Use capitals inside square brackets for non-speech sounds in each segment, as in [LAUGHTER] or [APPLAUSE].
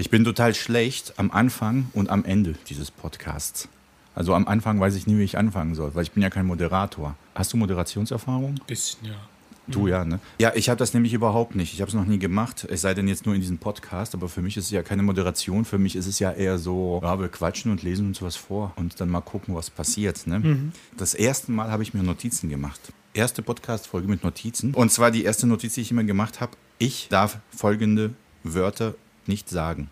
Ich bin total schlecht am Anfang und am Ende dieses Podcasts. Also am Anfang weiß ich nie, wie ich anfangen soll, weil ich bin ja kein Moderator. Hast du Moderationserfahrung? Bisschen, ja. Du ja, ne? Ja, ich habe das nämlich überhaupt nicht. Ich habe es noch nie gemacht, es sei denn jetzt nur in diesem Podcast. Aber für mich ist es ja keine Moderation. Für mich ist es ja eher so, ja, wir quatschen und lesen uns was vor und dann mal gucken, was passiert. Ne? Mhm. Das erste Mal habe ich mir Notizen gemacht. Erste Podcast-Folge mit Notizen. Und zwar die erste Notiz, die ich immer gemacht habe. Ich darf folgende Wörter nicht sagen.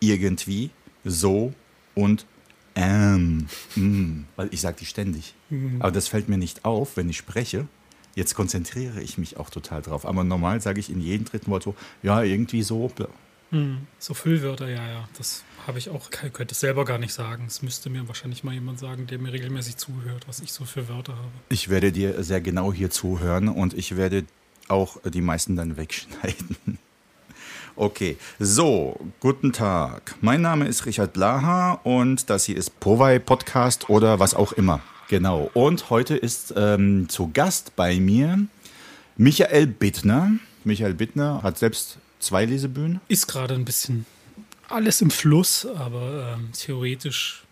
Irgendwie, so und ähm. Mm, weil ich sage die ständig. Aber das fällt mir nicht auf, wenn ich spreche. Jetzt konzentriere ich mich auch total drauf. Aber normal sage ich in jedem dritten Wort so, ja, irgendwie so. Hm, So Füllwörter, ja, ja. Das habe ich auch, ich könnte es selber gar nicht sagen. Es müsste mir wahrscheinlich mal jemand sagen, der mir regelmäßig zuhört, was ich so für Wörter habe. Ich werde dir sehr genau hier zuhören und ich werde auch die meisten dann wegschneiden. Okay, so, guten Tag. Mein Name ist Richard Blaha und das hier ist Powei Podcast oder was auch immer. Genau. Und heute ist ähm, zu Gast bei mir Michael Bittner. Michael Bittner hat selbst zwei Lesebühnen. Ist gerade ein bisschen alles im Fluss, aber ähm, theoretisch,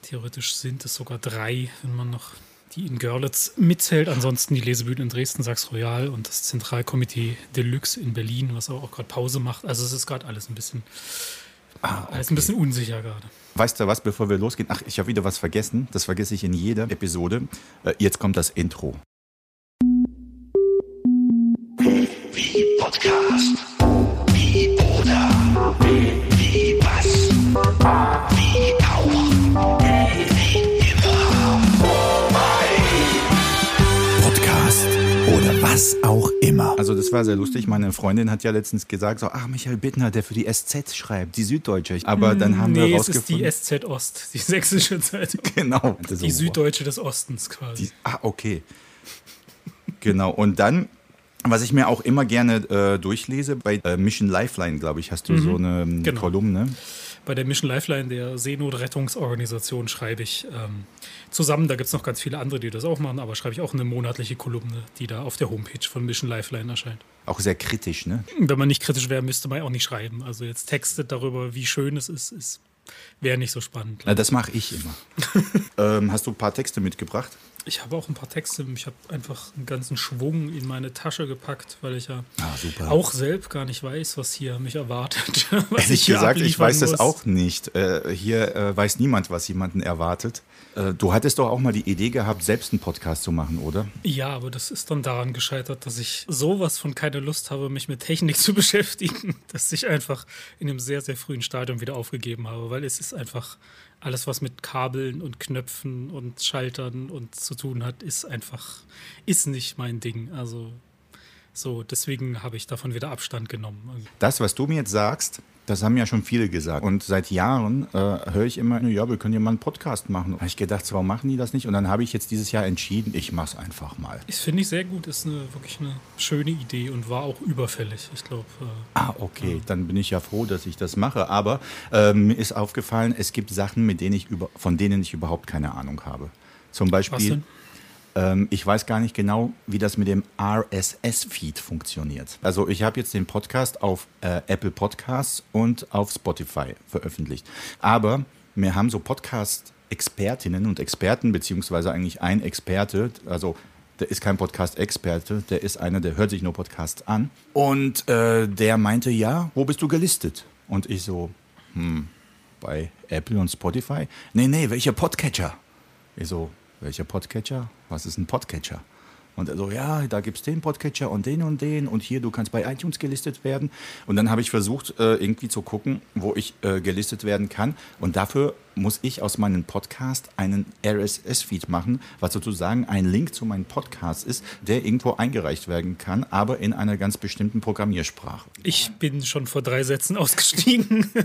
theoretisch sind es sogar drei, wenn man noch die in Görlitz mitzählt. Ansonsten die Lesebühne in Dresden, Sachs Royal und das Zentralkomitee Deluxe in Berlin, was auch, gerade Pause macht. Also es ist gerade alles ein bisschen, alles ein bisschen unsicher gerade. Weißt du was, bevor wir losgehen? Ach, ich habe wieder was vergessen. Das vergesse ich in jeder Episode. Äh, jetzt kommt das Intro. Wie Podcast. Wie oder. Wie was. Wie auch. Wie was auch immer. Also das war sehr lustig. Meine Freundin hat ja letztens gesagt, so, ach, Michael Bittner, der für die SZ schreibt, die Süddeutsche. Aber dann haben nee, wir es ist die rausgefunden... SZ Ost, die sächsische Zeitung. [LAUGHS] Genau. Die Süddeutsche des Ostens quasi. Die, ah, okay. Genau. Und dann, was ich mir auch immer gerne äh, durchlese, bei äh, Mission Lifeline, glaube ich, hast du so eine ähm, Genau. Kolumne. Bei der Mission Lifeline, der Seenotrettungsorganisation, schreibe ich ähm, zusammen, da gibt es noch ganz viele andere, die das auch machen, aber schreibe ich auch eine monatliche Kolumne, die da auf der Homepage von Mission Lifeline erscheint. Auch sehr kritisch, ne? Wenn man nicht kritisch wäre, müsste man auch nicht schreiben. Also jetzt Texte darüber, wie schön es ist, ist wäre nicht so spannend. Na, das mache ich immer. [LAUGHS] ähm, hast du ein paar Texte mitgebracht? Ich habe auch ein paar Texte, ich habe einfach einen ganzen Schwung in meine Tasche gepackt, weil ich ja Ah, auch selbst gar nicht weiß, was hier mich erwartet. [LAUGHS] was Ehrlich hier gesagt, ich weiß das muss. auch nicht. Äh, hier äh, weiß niemand, was jemanden erwartet. Äh, du hattest doch auch mal die Idee gehabt, selbst einen Podcast zu machen, oder? Ja, aber das ist dann daran gescheitert, dass ich sowas von keine Lust habe, mich mit Technik [LAUGHS] zu beschäftigen, dass ich einfach in einem sehr, sehr frühen Stadium wieder aufgegeben habe, weil es ist einfach alles, was mit Kabeln und Knöpfen und Schaltern und zu tun hat, ist einfach, ist nicht mein Ding. Also so, deswegen habe ich davon wieder Abstand genommen. Also, Das, was du mir jetzt sagst, das haben ja schon viele gesagt. Und seit Jahren äh, höre ich immer, ja, wir können ja mal einen Podcast machen. Da habe ich gedacht, warum machen die das nicht? Und dann habe ich jetzt dieses Jahr entschieden, ich mache es einfach mal. das finde ich sehr gut, ist eine, wirklich eine schöne Idee und war auch überfällig. Ich glaube, äh, Ah, okay, dann bin ich ja froh, dass ich das mache. Aber ähm, mir ist aufgefallen, es gibt Sachen, mit denen ich über, von denen ich überhaupt keine Ahnung habe. Zum was Beispiel? Ähm, ich weiß gar nicht genau, wie das mit dem RSS-Feed funktioniert. Also ich habe jetzt den Podcast auf äh, Apple Podcasts und auf Spotify veröffentlicht. Aber mir haben so Podcast-Expertinnen und Experten, beziehungsweise eigentlich ein Experte, also der ist kein Podcast-Experte, der ist einer, der hört sich nur Podcasts an. Und äh, der meinte, ja, wo bist du gelistet? Und ich so, hm, bei Apple und Spotify? Nee, nee, welcher Podcatcher? Ich so, welcher Podcatcher? Was ist ein Podcatcher? Und er so, ja, da gibt es den Podcatcher und den und den und hier, du kannst bei iTunes gelistet werden. Und dann habe ich versucht, äh, irgendwie zu gucken, wo ich äh, gelistet werden kann. Und dafür muss ich aus meinem Podcast einen RSS-Feed machen, was sozusagen ein Link zu meinem Podcast ist, der irgendwo eingereicht werden kann, aber in einer ganz bestimmten Programmiersprache. Ich bin schon vor drei Sätzen ausgestiegen. [LAUGHS]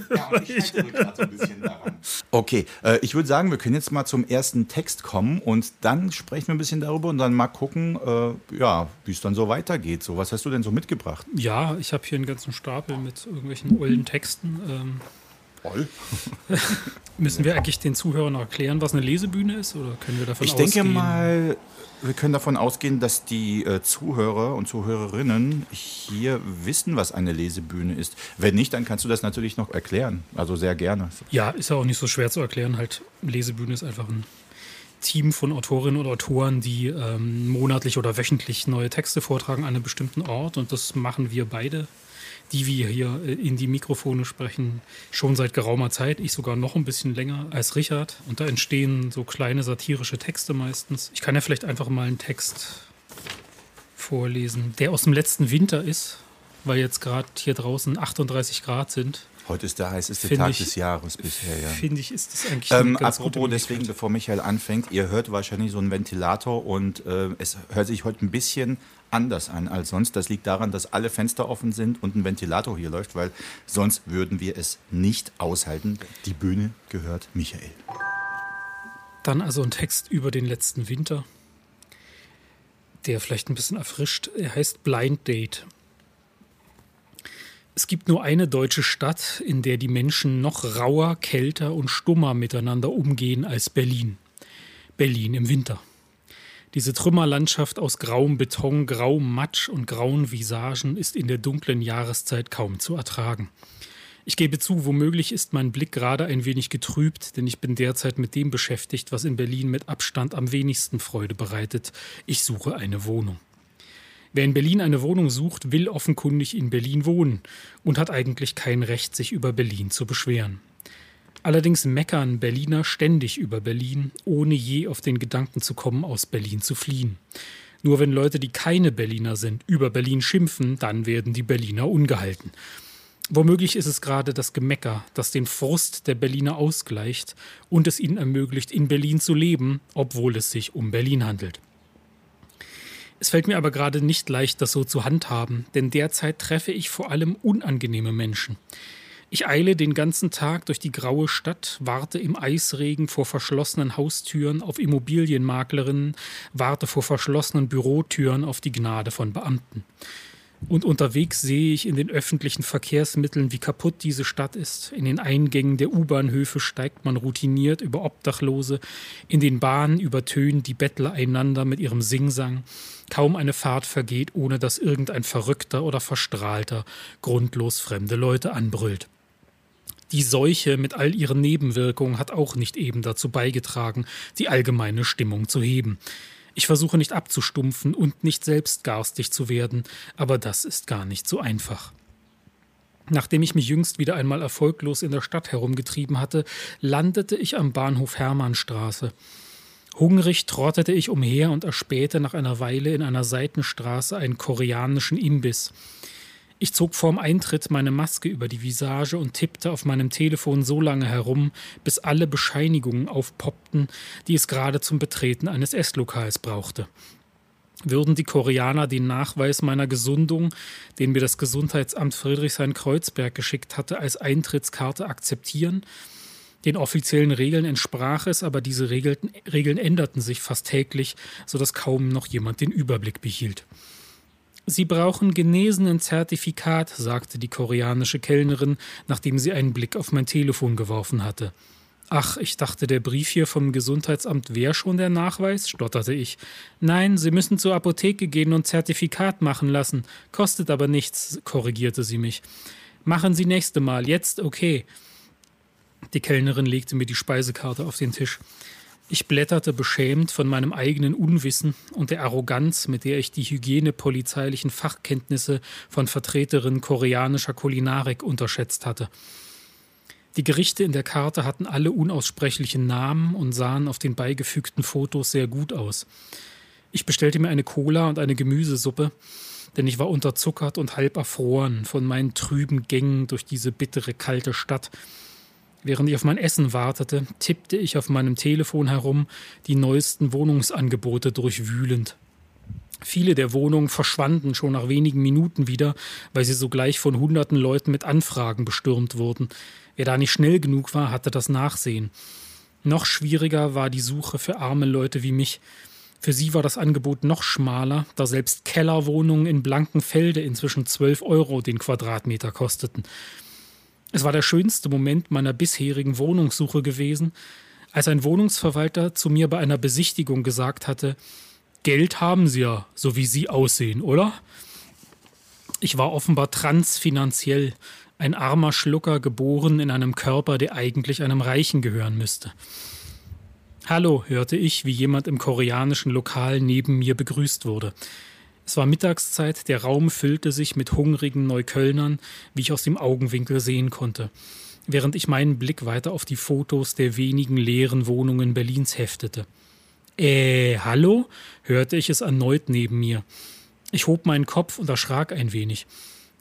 Okay, äh, ich würde sagen, wir können jetzt mal zum ersten Text kommen und dann sprechen wir ein bisschen darüber und dann mal gucken, äh, ja, wie es dann so weitergeht. So, was hast du denn so mitgebracht? ja, ich habe hier einen ganzen Stapel mit irgendwelchen ollen Texten. Ähm, Toll. [LAUGHS] Müssen wir eigentlich den Zuhörern erklären, was eine Lesebühne ist? Oder können wir davon Ich ausgehen? denke mal, wir können davon ausgehen, dass die äh, Zuhörer und Zuhörerinnen hier wissen, was eine Lesebühne ist. Wenn nicht, dann kannst du das natürlich noch erklären. Also sehr gerne. Ja, ist ja auch nicht so schwer zu erklären. Halt, Lesebühne ist einfach ein Team von Autorinnen und Autoren, die ähm, monatlich oder wöchentlich neue Texte vortragen an einem bestimmten Ort. Und das machen wir beide, die wir hier äh, in die Mikrofone sprechen, schon seit geraumer Zeit. Ich sogar noch ein bisschen länger als Richard. Und da entstehen so kleine satirische Texte meistens. Ich kann ja vielleicht einfach mal einen Text vorlesen, der aus dem letzten Winter ist, weil jetzt gerade hier draußen 38 Grad sind. Heute ist der heißeste Find Tag ich- des Jahres bisher, ja. Finde ich, ist das eigentlich Ähm, ganz apropos, deswegen, bevor Michael anfängt, ihr hört wahrscheinlich so einen Ventilator und äh, es hört sich heute ein bisschen anders an als sonst. Das liegt daran, dass alle Fenster offen sind und ein Ventilator hier läuft, weil sonst würden wir es nicht aushalten. Die Bühne gehört Michael. Dann also ein Text über den letzten Winter, der vielleicht ein bisschen erfrischt. Er heißt Blind Date. Es gibt nur eine deutsche Stadt, in der die Menschen noch rauer, kälter und stummer miteinander umgehen als Berlin. Berlin im Winter. Diese Trümmerlandschaft aus grauem Beton, grauem Matsch und grauen Visagen ist in der dunklen Jahreszeit kaum zu ertragen. Ich gebe zu, womöglich ist mein Blick gerade ein wenig getrübt, denn ich bin derzeit mit dem beschäftigt, was in Berlin mit Abstand am wenigsten Freude bereitet. Ich suche eine Wohnung. Wer in Berlin eine Wohnung sucht, will offenkundig in Berlin wohnen und hat eigentlich kein Recht, sich über Berlin zu beschweren. Allerdings meckern Berliner ständig über Berlin, ohne je auf den Gedanken zu kommen, aus Berlin zu fliehen. Nur wenn Leute, die keine Berliner sind, über Berlin schimpfen, dann werden die Berliner ungehalten. Womöglich ist es gerade das Gemecker, das den Frust der Berliner ausgleicht und es ihnen ermöglicht, in Berlin zu leben, obwohl es sich um Berlin handelt. Es fällt mir aber gerade nicht leicht, das so zu handhaben, denn derzeit treffe ich vor allem unangenehme Menschen. Ich eile den ganzen Tag durch die graue Stadt, warte im Eisregen vor verschlossenen Haustüren auf Immobilienmaklerinnen, warte vor verschlossenen Bürotüren auf die Gnade von Beamten. Und unterwegs sehe ich in den öffentlichen Verkehrsmitteln, wie kaputt diese Stadt ist. In den Eingängen der U-Bahnhöfe steigt man routiniert über Obdachlose. In den Bahnen übertönen die Bettler einander mit ihrem Singsang. Kaum eine Fahrt vergeht, ohne dass irgendein Verrückter oder Verstrahlter grundlos fremde Leute anbrüllt. Die Seuche mit all ihren Nebenwirkungen hat auch nicht eben dazu beigetragen, die allgemeine Stimmung zu heben. Ich versuche nicht abzustumpfen und nicht selbst garstig zu werden, aber das ist gar nicht so einfach. Nachdem ich mich jüngst wieder einmal erfolglos in der Stadt herumgetrieben hatte, landete ich am Bahnhof Hermannstraße. Hungrig trottete ich umher und erspähte nach einer Weile in einer Seitenstraße einen koreanischen Imbiss. Ich zog vorm Eintritt meine Maske über die Visage und tippte auf meinem Telefon so lange herum, bis alle Bescheinigungen aufpoppten, die es gerade zum Betreten eines Esslokals brauchte. Würden die Koreaner den Nachweis meiner Gesundung, den mir das Gesundheitsamt Friedrichshain-Kreuzberg geschickt hatte, als Eintrittskarte akzeptieren? Den offiziellen Regeln entsprach es, aber diese Regeln, Regeln änderten sich fast täglich, sodass kaum noch jemand den Überblick behielt. Sie brauchen genesenen Zertifikat, sagte die koreanische Kellnerin, nachdem sie einen Blick auf mein Telefon geworfen hatte. Ach, ich dachte, der Brief hier vom Gesundheitsamt wäre schon der Nachweis, stotterte ich. Nein, Sie müssen zur Apotheke gehen und Zertifikat machen lassen. Kostet aber nichts, korrigierte sie mich. Machen Sie nächste Mal, jetzt okay. Die Kellnerin legte mir die Speisekarte auf den Tisch. Ich blätterte beschämt von meinem eigenen Unwissen und der Arroganz, mit der ich die hygienepolizeilichen Fachkenntnisse von Vertreterinnen koreanischer Kulinarik unterschätzt hatte. Die Gerichte in der Karte hatten alle unaussprechliche Namen und sahen auf den beigefügten Fotos sehr gut aus. Ich bestellte mir eine Cola und eine Gemüsesuppe, denn ich war unterzuckert und halb erfroren von meinen trüben Gängen durch diese bittere, kalte Stadt. Während ich auf mein Essen wartete, tippte ich auf meinem Telefon herum, die neuesten Wohnungsangebote durchwühlend. Viele der Wohnungen verschwanden schon nach wenigen Minuten wieder, weil sie sogleich von hunderten Leuten mit Anfragen bestürmt wurden. Wer da nicht schnell genug war, hatte das Nachsehen. Noch schwieriger war die Suche für arme Leute wie mich. Für sie war das Angebot noch schmaler, da selbst Kellerwohnungen in Blankenfelde inzwischen 12 Euro den Quadratmeter kosteten. Es war der schönste Moment meiner bisherigen Wohnungssuche gewesen, als ein Wohnungsverwalter zu mir bei einer Besichtigung gesagt hatte, Geld haben Sie ja, so wie Sie aussehen, oder? Ich war offenbar transfinanziell, ein armer Schlucker geboren in einem Körper, der eigentlich einem Reichen gehören müsste. Hallo, hörte ich, wie jemand im koreanischen Lokal neben mir begrüßt wurde. Es war Mittagszeit, der Raum füllte sich mit hungrigen Neuköllnern, wie ich aus dem Augenwinkel sehen konnte, während ich meinen Blick weiter auf die Fotos der wenigen leeren Wohnungen Berlins heftete. Äh, hallo? hörte ich es erneut neben mir. Ich hob meinen Kopf und erschrak ein wenig.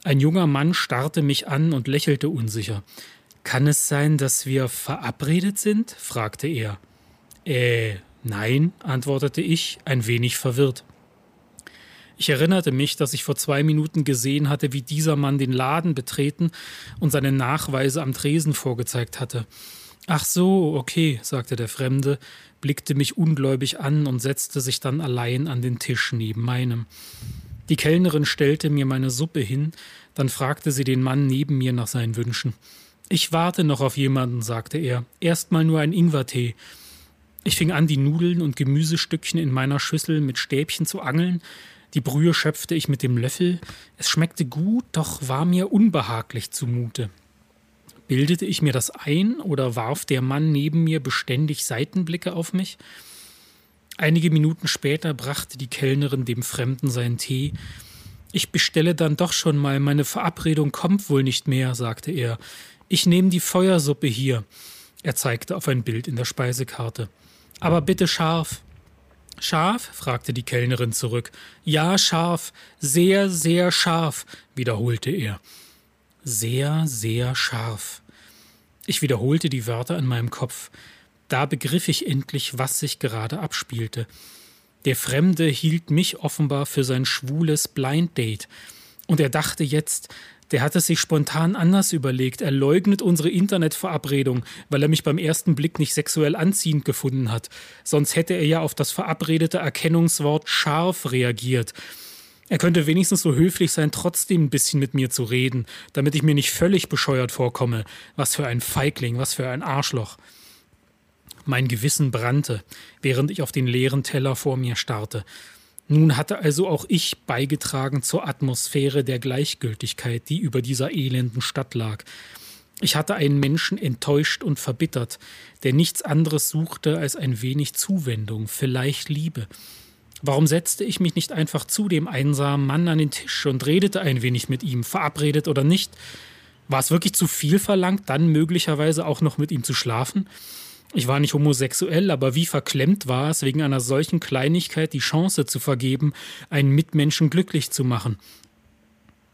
Ein junger Mann starrte mich an und lächelte unsicher. Kann es sein, dass wir verabredet sind? fragte er. Äh, nein, antwortete ich, ein wenig verwirrt. Ich erinnerte mich, dass ich vor zwei Minuten gesehen hatte, wie dieser Mann den Laden betreten und seine Nachweise am Tresen vorgezeigt hatte. Ach so, okay, sagte der Fremde, blickte mich ungläubig an und setzte sich dann allein an den Tisch neben meinem. Die Kellnerin stellte mir meine Suppe hin, dann fragte sie den Mann neben mir nach seinen Wünschen. Ich warte noch auf jemanden, sagte er. Erstmal nur ein Ingwertee. Ich fing an, die Nudeln und Gemüsestückchen in meiner Schüssel mit Stäbchen zu angeln. Die Brühe schöpfte ich mit dem Löffel. Es schmeckte gut, doch war mir unbehaglich zumute. Bildete ich mir das ein oder warf der Mann neben mir beständig Seitenblicke auf mich? Einige Minuten später brachte die Kellnerin dem Fremden seinen Tee. Ich bestelle dann doch schon mal, meine Verabredung kommt wohl nicht mehr, sagte er. Ich nehme die Feuersuppe hier. Er zeigte auf ein Bild in der Speisekarte. Aber bitte scharf. Scharf? fragte die Kellnerin zurück. Ja, scharf, sehr, sehr scharf, wiederholte er. Sehr, sehr scharf. Ich wiederholte die Wörter in meinem Kopf. Da begriff ich endlich, was sich gerade abspielte. Der Fremde hielt mich offenbar für sein schwules Blind Date. Und er dachte jetzt, der hat es sich spontan anders überlegt. Er leugnet unsere Internetverabredung, weil er mich beim ersten Blick nicht sexuell anziehend gefunden hat. Sonst hätte er ja auf das verabredete Erkennungswort scharf reagiert. Er könnte wenigstens so höflich sein, trotzdem ein bisschen mit mir zu reden, damit ich mir nicht völlig bescheuert vorkomme. Was für ein Feigling, was für ein Arschloch. Mein Gewissen brannte, während ich auf den leeren Teller vor mir starrte. Nun hatte also auch ich beigetragen zur Atmosphäre der Gleichgültigkeit, die über dieser elenden Stadt lag. Ich hatte einen Menschen enttäuscht und verbittert, der nichts anderes suchte als ein wenig Zuwendung, vielleicht Liebe. Warum setzte ich mich nicht einfach zu dem einsamen Mann an den Tisch und redete ein wenig mit ihm, verabredet oder nicht? War es wirklich zu viel verlangt, dann möglicherweise auch noch mit ihm zu schlafen? Ich war nicht homosexuell, aber wie verklemmt war es, wegen einer solchen Kleinigkeit die Chance zu vergeben, einen Mitmenschen glücklich zu machen.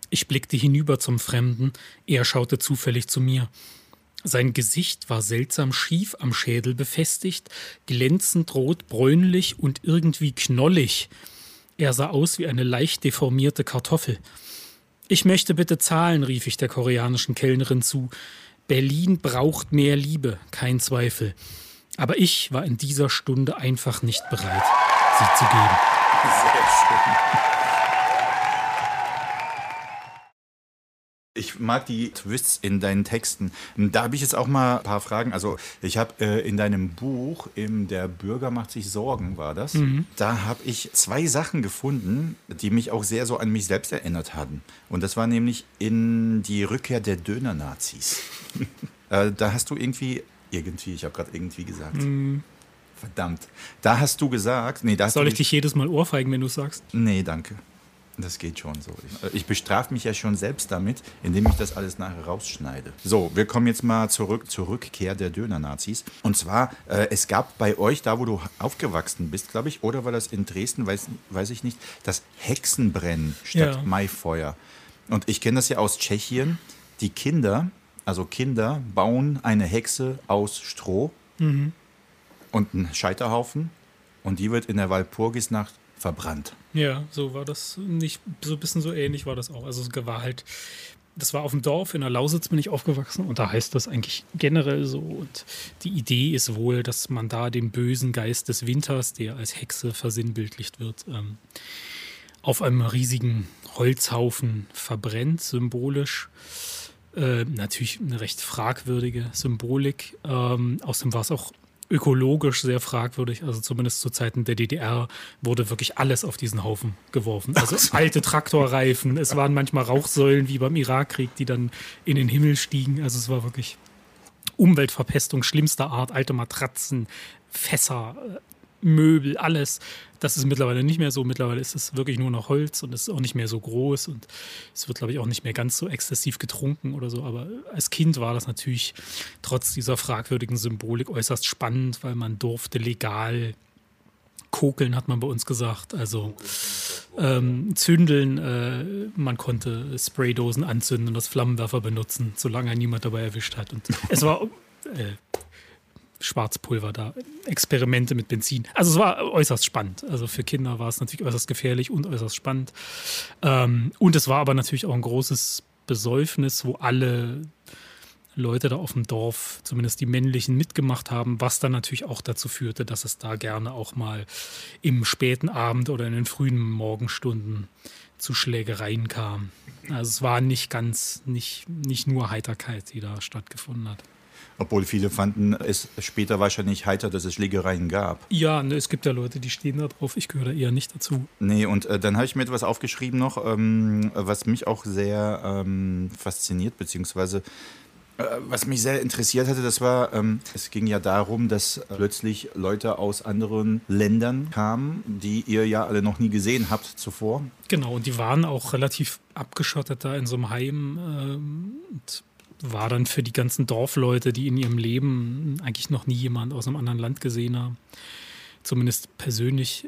Ich blickte hinüber zum Fremden, er schaute zufällig zu mir. Sein Gesicht war seltsam schief am Schädel befestigt, glänzend rot-bräunlich und irgendwie knollig. Er sah aus wie eine leicht deformierte Kartoffel. Ich möchte bitte zahlen, rief ich der koreanischen Kellnerin zu. Berlin braucht mehr Liebe, kein Zweifel. Aber ich war in dieser Stunde einfach nicht bereit, sie zu geben. Sehr schön. Ich mag die Twists in deinen Texten. Da habe ich jetzt auch mal ein paar Fragen. Also ich habe äh, in deinem Buch, im Der Bürger macht sich Sorgen, war das? Mhm. Da habe ich zwei Sachen gefunden, die mich auch sehr so an mich selbst erinnert haben. Und das war nämlich in die Rückkehr der Döner-Nazis. [LAUGHS] äh, da hast du irgendwie, irgendwie, ich habe gerade irgendwie gesagt. Mhm. Verdammt. Da hast du gesagt, nee, da Soll ich dich jedes Mal ohrfeigen, wenn du sagst? Nee, danke. Das geht schon so. Ich, ich bestrafe mich ja schon selbst damit, indem ich das alles nachher rausschneide. So, wir kommen jetzt mal zurück zur Rückkehr der Döner-Nazis. Und zwar, äh, es gab bei euch, da wo du aufgewachsen bist, glaube ich, oder war das in Dresden, weiß, weiß ich nicht, das Hexenbrennen statt ja. Maifeuer. Und ich kenne das ja aus Tschechien. Die Kinder, also Kinder, bauen eine Hexe aus Stroh mhm. und einen Scheiterhaufen. Und die wird in der Walpurgisnacht verbrannt. Ja, so war das nicht, so ein bisschen so ähnlich war das auch. Also es war halt, das war auf dem Dorf, in der Lausitz bin ich aufgewachsen und da heißt das eigentlich generell so. Und die Idee ist wohl, dass man da den bösen Geist des Winters, der als Hexe versinnbildlicht wird, ähm, auf einem riesigen Holzhaufen verbrennt, symbolisch. Äh, natürlich eine recht fragwürdige Symbolik. Ähm, außerdem war es auch ökologisch sehr fragwürdig. Also zumindest zu Zeiten der DDR wurde wirklich alles auf diesen Haufen geworfen. Also alte Traktorreifen, es waren manchmal Rauchsäulen wie beim Irakkrieg, die dann in den Himmel stiegen. Also es war wirklich Umweltverpestung schlimmster Art, alte Matratzen, Fässer, äh, Möbel, alles. Das ist mittlerweile nicht mehr so. Mittlerweile ist es wirklich nur noch Holz und es ist auch nicht mehr so groß und es wird, glaube ich, auch nicht mehr ganz so exzessiv getrunken oder so. Aber als Kind war das natürlich trotz dieser fragwürdigen Symbolik äußerst spannend, weil man durfte legal kokeln, hat man bei uns gesagt. Also ähm, zündeln, äh, man konnte Spraydosen anzünden und das Flammenwerfer benutzen, solange niemand dabei erwischt hat. Und es war äh, Schwarzpulver da, Experimente mit Benzin. Also es war äußerst spannend. Also für Kinder war es natürlich äußerst gefährlich und äußerst spannend. Ähm, und es war aber natürlich auch ein großes Besäufnis, wo alle Leute da auf dem Dorf, zumindest die männlichen, mitgemacht haben, was dann natürlich auch dazu führte, dass es da gerne auch mal im späten Abend oder in den frühen Morgenstunden zu Schlägereien kam. Also es war nicht ganz, nicht, nicht nur Heiterkeit, die da stattgefunden hat. Obwohl viele fanden es später wahrscheinlich heiter, dass es Schlägereien gab. Ja, ne, es gibt ja Leute, die stehen da drauf. Ich gehöre da eher nicht dazu. Nee, und äh, dann habe ich mir etwas aufgeschrieben noch, ähm, was mich auch sehr ähm, fasziniert, beziehungsweise äh, was mich sehr interessiert hatte, das war, ähm, es ging ja darum, dass plötzlich Leute aus anderen Ländern kamen, die ihr ja alle noch nie gesehen habt zuvor. Genau, und die waren auch relativ abgeschottet da in so einem Heim. Ähm, und war dann für die ganzen Dorfleute, die in ihrem Leben eigentlich noch nie jemand aus einem anderen Land gesehen haben, zumindest persönlich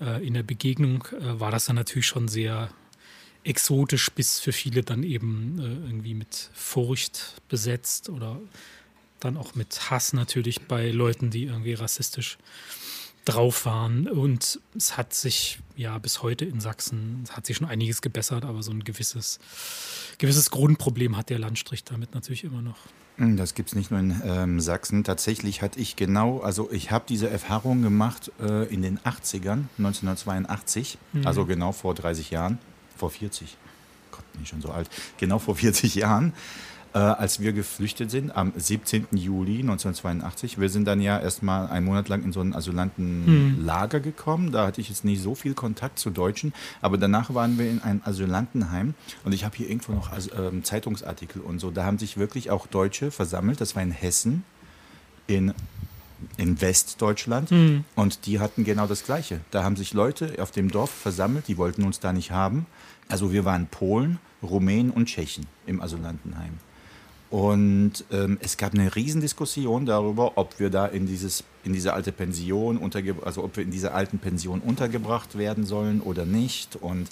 äh, äh, in der Begegnung, äh, war das dann natürlich schon sehr exotisch bis für viele dann eben äh, irgendwie mit Furcht besetzt oder dann auch mit Hass natürlich bei Leuten, die irgendwie rassistisch drauf waren. Und es hat sich ja bis heute in Sachsen, hat sich schon einiges gebessert, aber so ein gewisses, gewisses Grundproblem hat der Landstrich damit natürlich immer noch. Hm, das gibt es nicht nur in ähm, Sachsen. Tatsächlich hatte ich genau, also ich habe diese Erfahrung gemacht äh, in den 80ern, 1982, mhm. also genau vor 30 Jahren, vor 40. Gott, bin ich schon so alt. Genau vor 40 Jahren äh, als wir geflüchtet sind, am 17. Juli 1982. Wir sind dann ja erstmal einen Monat lang in so ein Asylantenlager mhm. gekommen. Da hatte ich jetzt nicht so viel Kontakt zu Deutschen, aber danach waren wir in einem Asylantenheim und ich habe hier irgendwo noch also, ähm, Zeitungsartikel und so. Da haben sich wirklich auch Deutsche versammelt. Das war in Hessen, in in Westdeutschland mhm. und die hatten genau das Gleiche. Da haben sich Leute auf dem Dorf versammelt, die wollten uns da nicht haben. Also wir waren Polen, Rumänen und Tschechen im Asylantenheim. Und ähm, es gab eine Riesendiskussion darüber, ob wir da in, dieses, in diese alte Pension, also ob wir in dieser alten Pension untergebracht werden sollen oder nicht. Und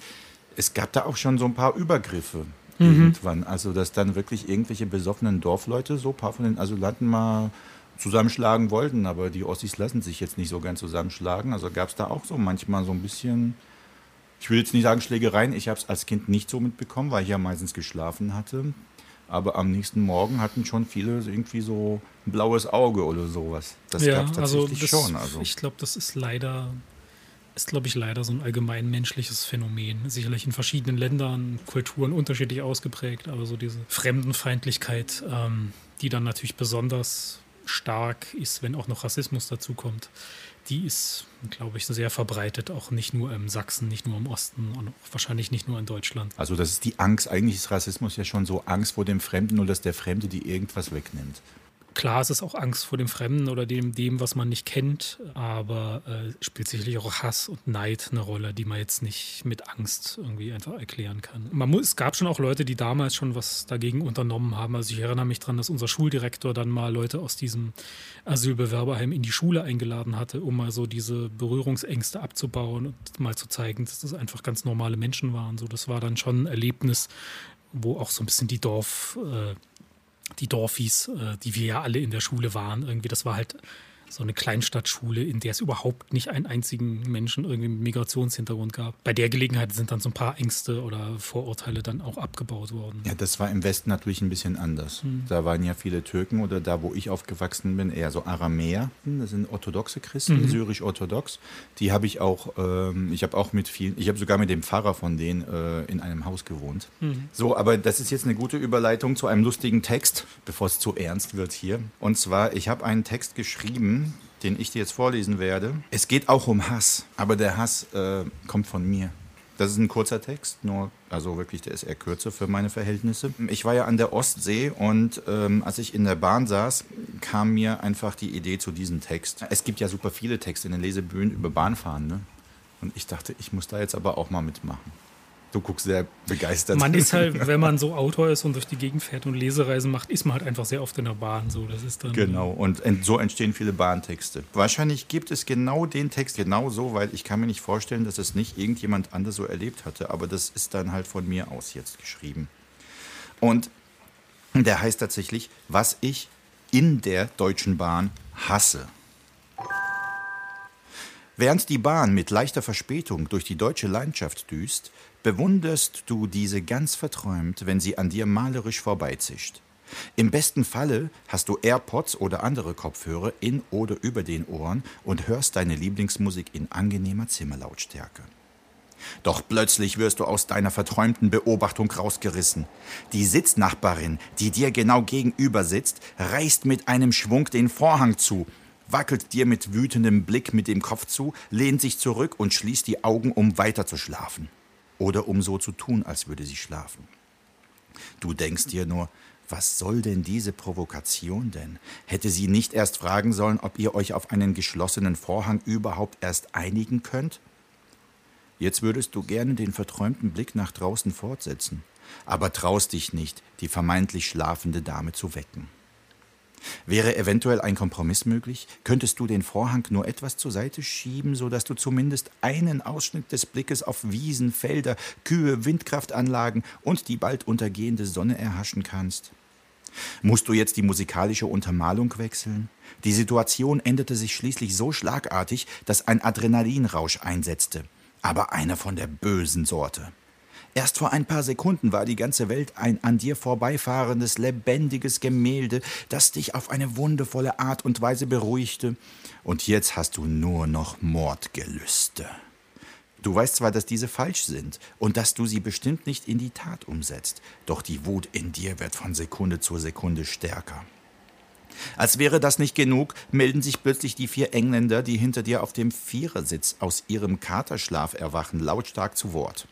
es gab da auch schon so ein paar Übergriffe mhm. irgendwann. Also, dass dann wirklich irgendwelche besoffenen Dorfleute so ein paar von den Asylanten mal zusammenschlagen wollten. Aber die Ossis lassen sich jetzt nicht so ganz zusammenschlagen. Also gab es da auch so manchmal so ein bisschen, ich will jetzt nicht sagen Schlägereien, ich habe es als Kind nicht so mitbekommen, weil ich ja meistens geschlafen hatte. Aber am nächsten Morgen hatten schon viele irgendwie so ein blaues Auge oder sowas. Das ja, gab es tatsächlich also das, schon. Also. Ich glaube, das ist leider, ist glaube ich leider so ein allgemein menschliches Phänomen. Sicherlich in verschiedenen Ländern, Kulturen unterschiedlich ausgeprägt, aber so diese Fremdenfeindlichkeit, ähm, die dann natürlich besonders stark ist, wenn auch noch Rassismus dazu kommt die ist, glaube ich, sehr verbreitet, auch nicht nur im Sachsen, nicht nur im Osten und wahrscheinlich nicht nur in Deutschland. Also das ist die Angst, eigentlich ist Rassismus ja schon so Angst vor dem Fremden oder dass der Fremde die irgendwas wegnimmt. Klar, es ist auch Angst vor dem Fremden oder dem, dem was man nicht kennt, aber äh, spielt sicherlich auch Hass und Neid eine Rolle, die man jetzt nicht mit Angst irgendwie einfach erklären kann. Man muss, es gab schon auch Leute, die damals schon was dagegen unternommen haben. Also ich erinnere mich daran, dass unser Schuldirektor dann mal Leute aus diesem Asylbewerberheim in die Schule eingeladen hatte, um mal so diese Berührungsängste abzubauen und mal zu zeigen, dass das einfach ganz normale Menschen waren. So, das war dann schon ein Erlebnis, wo auch so ein bisschen die Dorf, äh, die Dorfis, äh, die wir ja alle in der Schule waren, irgendwie, das war halt so eine Kleinstadtschule, in der es überhaupt nicht einen einzigen Menschen irgendwie mit Migrationshintergrund gab. Bei der Gelegenheit sind dann so ein paar Ängste oder Vorurteile dann auch abgebaut worden. Ja, das war im Westen natürlich ein bisschen anders. Hm. Da waren ja viele Türken oder da, wo ich aufgewachsen bin, eher so Aramäer. Das sind orthodoxe Christen, Mhm. syrisch-orthodox. Die habe ich auch, ähm, ich habe auch mit vielen, ich habe sogar mit dem Pfarrer von denen äh, in einem Haus gewohnt. Mhm. So, aber das ist jetzt eine gute Überleitung zu einem lustigen Text, bevor es zu ernst wird hier. Und zwar, ich habe einen Text geschrieben, den ich dir jetzt vorlesen werde. Es geht auch um Hass, aber der Hass äh, kommt von mir. Das ist ein kurzer Text, nur, also wirklich, der ist eher kürzer für meine Verhältnisse. Ich war ja an der Ostsee und ähm, als ich in der Bahn saß, kam mir einfach die Idee zu diesem Text. Es gibt ja super viele Texte in den Lesebühnen über Bahnfahren, ne? Und ich dachte, ich muss da jetzt aber auch mal mitmachen. Du guckst sehr begeistert. Man ist halt, [LAUGHS] wenn man so Autor ist und durch die Gegend fährt und Lesereisen macht, ist man halt einfach sehr oft in der Bahn. So, das ist dann Genau, und so entstehen viele Bahntexte. Wahrscheinlich gibt es genau den Text genau so, weil ich kann mir nicht vorstellen, dass es nicht irgendjemand anders so erlebt hatte, aber das ist dann halt von mir aus jetzt geschrieben. Und der heißt tatsächlich, was ich in der Deutschen Bahn hasse. Während die Bahn mit leichter Verspätung durch die deutsche Landschaft düst, bewunderst du diese ganz verträumt, wenn sie an dir malerisch vorbeizischt. Im besten Falle hast du AirPods oder andere Kopfhörer in oder über den Ohren und hörst deine Lieblingsmusik in angenehmer Zimmerlautstärke. Doch plötzlich wirst du aus deiner verträumten Beobachtung rausgerissen. Die Sitznachbarin, die dir genau gegenüber sitzt, reißt mit einem Schwung den Vorhang zu, wackelt dir mit wütendem Blick mit dem Kopf zu, lehnt sich zurück und schließt die Augen, um weiter zu schlafen. Oder um so zu tun, als würde sie schlafen. Du denkst dir nur, was soll denn diese Provokation denn? Hätte sie nicht erst fragen sollen, ob ihr euch auf einen geschlossenen Vorhang überhaupt erst einigen könnt? Jetzt würdest du gerne den verträumten Blick nach draußen fortsetzen, aber traust dich nicht, die vermeintlich schlafende Dame zu wecken. Wäre eventuell ein Kompromiss möglich? Könntest du den Vorhang nur etwas zur Seite schieben, so dass du zumindest einen Ausschnitt des Blickes auf Wiesen, Felder, Kühe, Windkraftanlagen und die bald untergehende Sonne erhaschen kannst? Musst du jetzt die musikalische Untermalung wechseln? Die Situation änderte sich schließlich so schlagartig, dass ein Adrenalinrausch einsetzte, aber einer von der bösen Sorte. Erst vor ein paar Sekunden war die ganze Welt ein an dir vorbeifahrendes, lebendiges Gemälde, das dich auf eine wundervolle Art und Weise beruhigte. Und jetzt hast du nur noch Mordgelüste. Du weißt zwar, dass diese falsch sind und dass du sie bestimmt nicht in die Tat umsetzt, doch die Wut in dir wird von Sekunde zu Sekunde stärker. Als wäre das nicht genug, melden sich plötzlich die vier Engländer, die hinter dir auf dem Vierersitz aus ihrem Katerschlaf erwachen, lautstark zu Wort.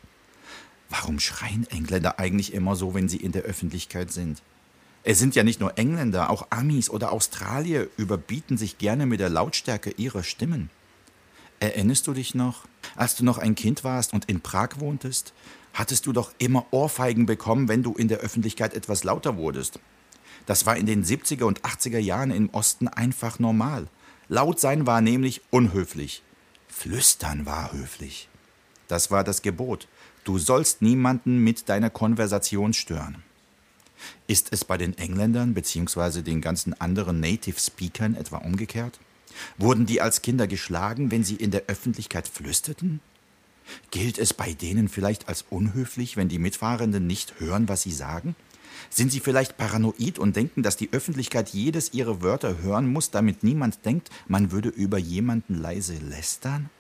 Warum schreien Engländer eigentlich immer so, wenn sie in der Öffentlichkeit sind? Es sind ja nicht nur Engländer, auch Amis oder Australier überbieten sich gerne mit der Lautstärke ihrer Stimmen. Erinnerst du dich noch, als du noch ein Kind warst und in Prag wohntest? Hattest du doch immer Ohrfeigen bekommen, wenn du in der Öffentlichkeit etwas lauter wurdest. Das war in den 70er und 80er Jahren im Osten einfach normal. Laut sein war nämlich unhöflich. Flüstern war höflich. Das war das Gebot. Du sollst niemanden mit deiner Konversation stören. Ist es bei den Engländern bzw. den ganzen anderen Native Speakern etwa umgekehrt? Wurden die als Kinder geschlagen, wenn sie in der Öffentlichkeit flüsterten? Gilt es bei denen vielleicht als unhöflich, wenn die Mitfahrenden nicht hören, was sie sagen? Sind sie vielleicht paranoid und denken, dass die Öffentlichkeit jedes ihrer Wörter hören muss, damit niemand denkt, man würde über jemanden leise lästern?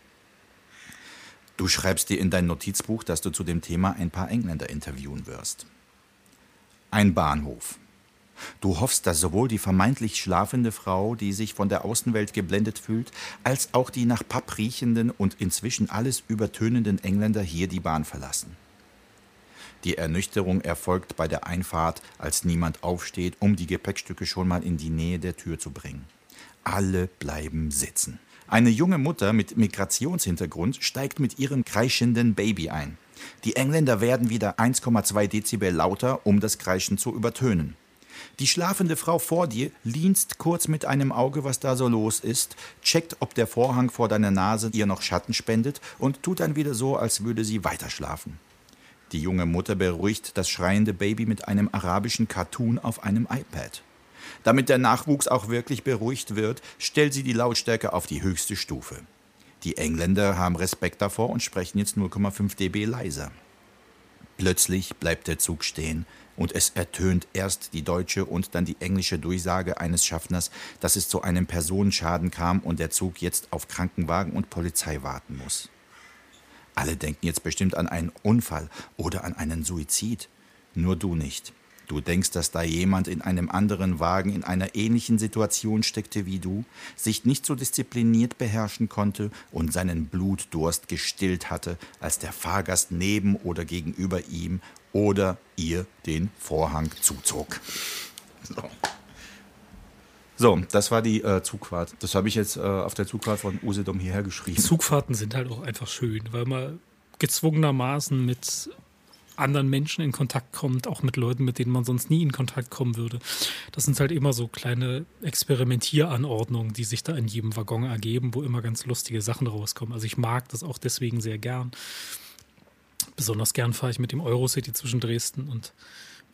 Du schreibst dir in dein Notizbuch, dass du zu dem Thema ein paar Engländer interviewen wirst. Ein Bahnhof. Du hoffst, dass sowohl die vermeintlich schlafende Frau, die sich von der Außenwelt geblendet fühlt, als auch die nach Papp riechenden und inzwischen alles übertönenden Engländer hier die Bahn verlassen. Die Ernüchterung erfolgt bei der Einfahrt, als niemand aufsteht, um die Gepäckstücke schon mal in die Nähe der Tür zu bringen. Alle bleiben sitzen. Eine junge Mutter mit Migrationshintergrund steigt mit ihrem kreischenden Baby ein. Die Engländer werden wieder 1,2 Dezibel lauter, um das Kreischen zu übertönen. Die schlafende Frau vor dir lienst kurz mit einem Auge, was da so los ist, checkt, ob der Vorhang vor deiner Nase ihr noch Schatten spendet und tut dann wieder so, als würde sie weiterschlafen. Die junge Mutter beruhigt das schreiende Baby mit einem arabischen Cartoon auf einem iPad. Damit der Nachwuchs auch wirklich beruhigt wird, stellt sie die Lautstärke auf die höchste Stufe. Die Engländer haben Respekt davor und sprechen jetzt 0,5 dB leiser. Plötzlich bleibt der Zug stehen und es ertönt erst die deutsche und dann die englische Durchsage eines Schaffners, dass es zu einem Personenschaden kam und der Zug jetzt auf Krankenwagen und Polizei warten muss. Alle denken jetzt bestimmt an einen Unfall oder an einen Suizid. Nur du nicht. Du denkst, dass da jemand in einem anderen Wagen in einer ähnlichen Situation steckte wie du, sich nicht so diszipliniert beherrschen konnte und seinen Blutdurst gestillt hatte, als der Fahrgast neben oder gegenüber ihm oder ihr den Vorhang zuzog. So. So, das war die äh, Zugfahrt. Das habe ich jetzt äh, auf der Zugfahrt von Usedom hierher geschrieben. Zugfahrten sind halt auch einfach schön, weil man gezwungenermaßen mit anderen Menschen in Kontakt kommt, auch mit Leuten, mit denen man sonst nie in Kontakt kommen würde. Das sind halt immer so kleine Experimentieranordnungen, die sich da in jedem Waggon ergeben, wo immer ganz lustige Sachen rauskommen. Also ich mag das auch deswegen sehr gern. Besonders gern fahre ich mit dem Eurocity zwischen Dresden und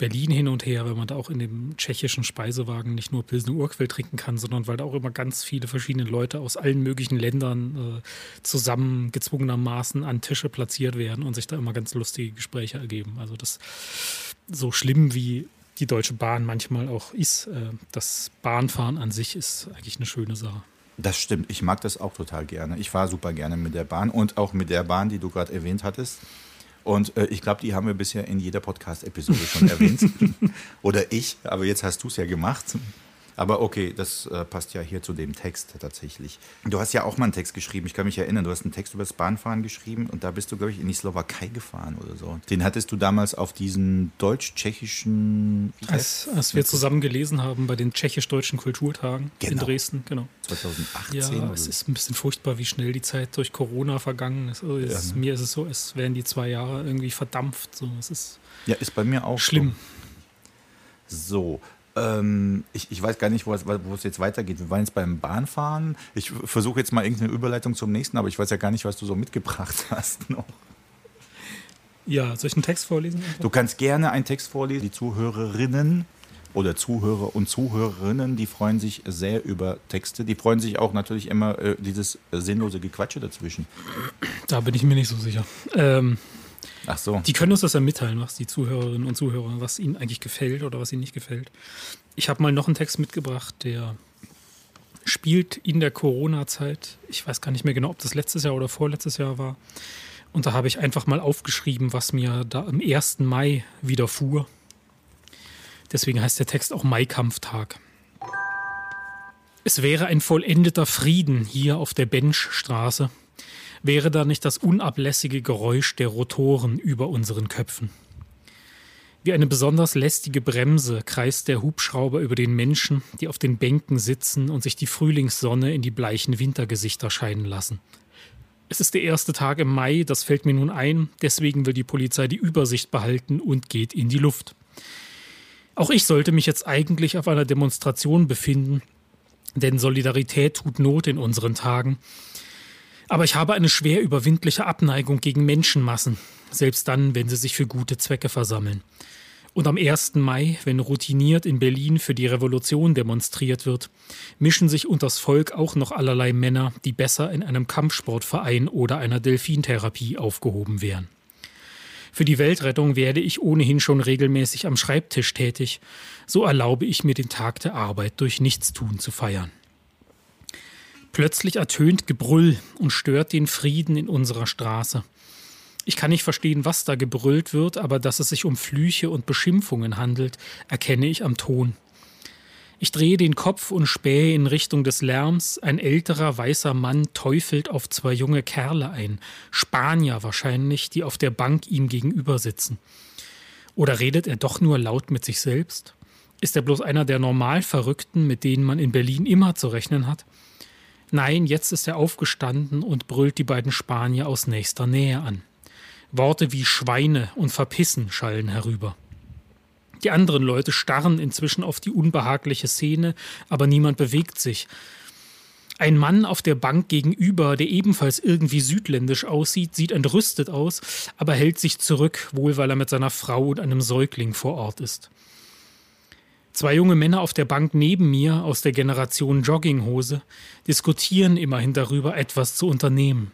Berlin hin und her, weil man da auch in dem tschechischen Speisewagen nicht nur Pilsner Urquell trinken kann, sondern weil da auch immer ganz viele verschiedene Leute aus allen möglichen Ländern äh, zusammen gezwungenermaßen an Tische platziert werden und sich da immer ganz lustige Gespräche ergeben. Also das so schlimm wie die Deutsche Bahn manchmal auch ist, äh, das Bahnfahren an sich ist eigentlich eine schöne Sache. Das stimmt, ich mag das auch total gerne. Ich fahre super gerne mit der Bahn und auch mit der Bahn, die du gerade erwähnt hattest. Und äh, ich glaube, die haben wir bisher in jeder Podcast-Episode schon erwähnt. [LAUGHS] Oder ich, aber jetzt hast du es ja gemacht. Aber okay, das äh, passt ja hier zu dem Text tatsächlich. Du hast ja auch mal einen Text geschrieben, ich kann mich erinnern, du hast einen Text über das Bahnfahren geschrieben und da bist du, glaube ich, in die Slowakei gefahren oder so. Den hattest du damals auf diesen deutsch-tschechischen... Als, als wir zusammen gelesen haben bei den tschechisch-deutschen Kulturtagen genau. in Dresden, genau. 2018? Ja, es ist ein bisschen furchtbar, wie schnell die Zeit durch Corona vergangen ist. Also es, ja, ne? Mir ist es so, es wären die zwei Jahre irgendwie verdampft. So. Es ist ja, ist bei mir auch schlimm. So, so ähm, ich, ich, weiß gar nicht, wo es, wo es, jetzt weitergeht. Wir waren jetzt beim Bahnfahren. Ich versuche jetzt mal irgendeine Überleitung zum nächsten, aber ich weiß ja gar nicht, was du so mitgebracht [LAUGHS] hast noch. Ja, soll ich einen Text vorlesen? Einfach? Du kannst gerne einen Text vorlesen. Die Zuhörerinnen oder Zuhörer und Zuhörerinnen, die freuen sich sehr über Texte. Die freuen sich auch natürlich immer äh, dieses sinnlose Gequatsche dazwischen. Da bin ich mir nicht so sicher. Ähm, Ach so. Die können uns das ja mitteilen, was die Zuhörerinnen und Zuhörer, was ihnen eigentlich gefällt oder was ihnen nicht gefällt. Ich habe mal noch einen Text mitgebracht, der spielt in der Corona-Zeit. Ich weiß gar nicht mehr genau, ob das letztes Jahr oder vorletztes Jahr war. Und da habe ich einfach mal aufgeschrieben, was mir da am 1. Mai widerfuhr. Deswegen heißt der Text auch Maikampftag. Es wäre ein vollendeter Frieden hier auf der Benchstraße, wäre da nicht das unablässige Geräusch der Rotoren über unseren Köpfen. Wie eine besonders lästige Bremse kreist der Hubschrauber über den Menschen, die auf den Bänken sitzen und sich die Frühlingssonne in die bleichen Wintergesichter scheinen lassen. Es ist der erste Tag im Mai, das fällt mir nun ein, deswegen will die Polizei die Übersicht behalten und geht in die Luft. Auch ich sollte mich jetzt eigentlich auf einer Demonstration befinden, denn Solidarität tut Not in unseren Tagen, aber ich habe eine schwer überwindliche Abneigung gegen Menschenmassen, selbst dann, wenn sie sich für gute Zwecke versammeln. Und am 1. Mai, wenn routiniert in Berlin für die Revolution demonstriert wird, mischen sich unters Volk auch noch allerlei Männer, die besser in einem Kampfsportverein oder einer Delfintherapie aufgehoben wären. Für die Weltrettung werde ich ohnehin schon regelmäßig am Schreibtisch tätig, so erlaube ich mir den Tag der Arbeit durch Nichtstun zu feiern. Plötzlich ertönt Gebrüll und stört den Frieden in unserer Straße. Ich kann nicht verstehen, was da gebrüllt wird, aber dass es sich um Flüche und Beschimpfungen handelt, erkenne ich am Ton. Ich drehe den Kopf und spähe in Richtung des Lärms. Ein älterer weißer Mann teufelt auf zwei junge Kerle ein, Spanier wahrscheinlich, die auf der Bank ihm gegenüber sitzen. Oder redet er doch nur laut mit sich selbst? Ist er bloß einer der Normalverrückten, mit denen man in Berlin immer zu rechnen hat? Nein, jetzt ist er aufgestanden und brüllt die beiden Spanier aus nächster Nähe an. Worte wie Schweine und Verpissen schallen herüber. Die anderen Leute starren inzwischen auf die unbehagliche Szene, aber niemand bewegt sich. Ein Mann auf der Bank gegenüber, der ebenfalls irgendwie südländisch aussieht, sieht entrüstet aus, aber hält sich zurück, wohl weil er mit seiner Frau und einem Säugling vor Ort ist. Zwei junge Männer auf der Bank neben mir aus der Generation Jogginghose diskutieren immerhin darüber, etwas zu unternehmen.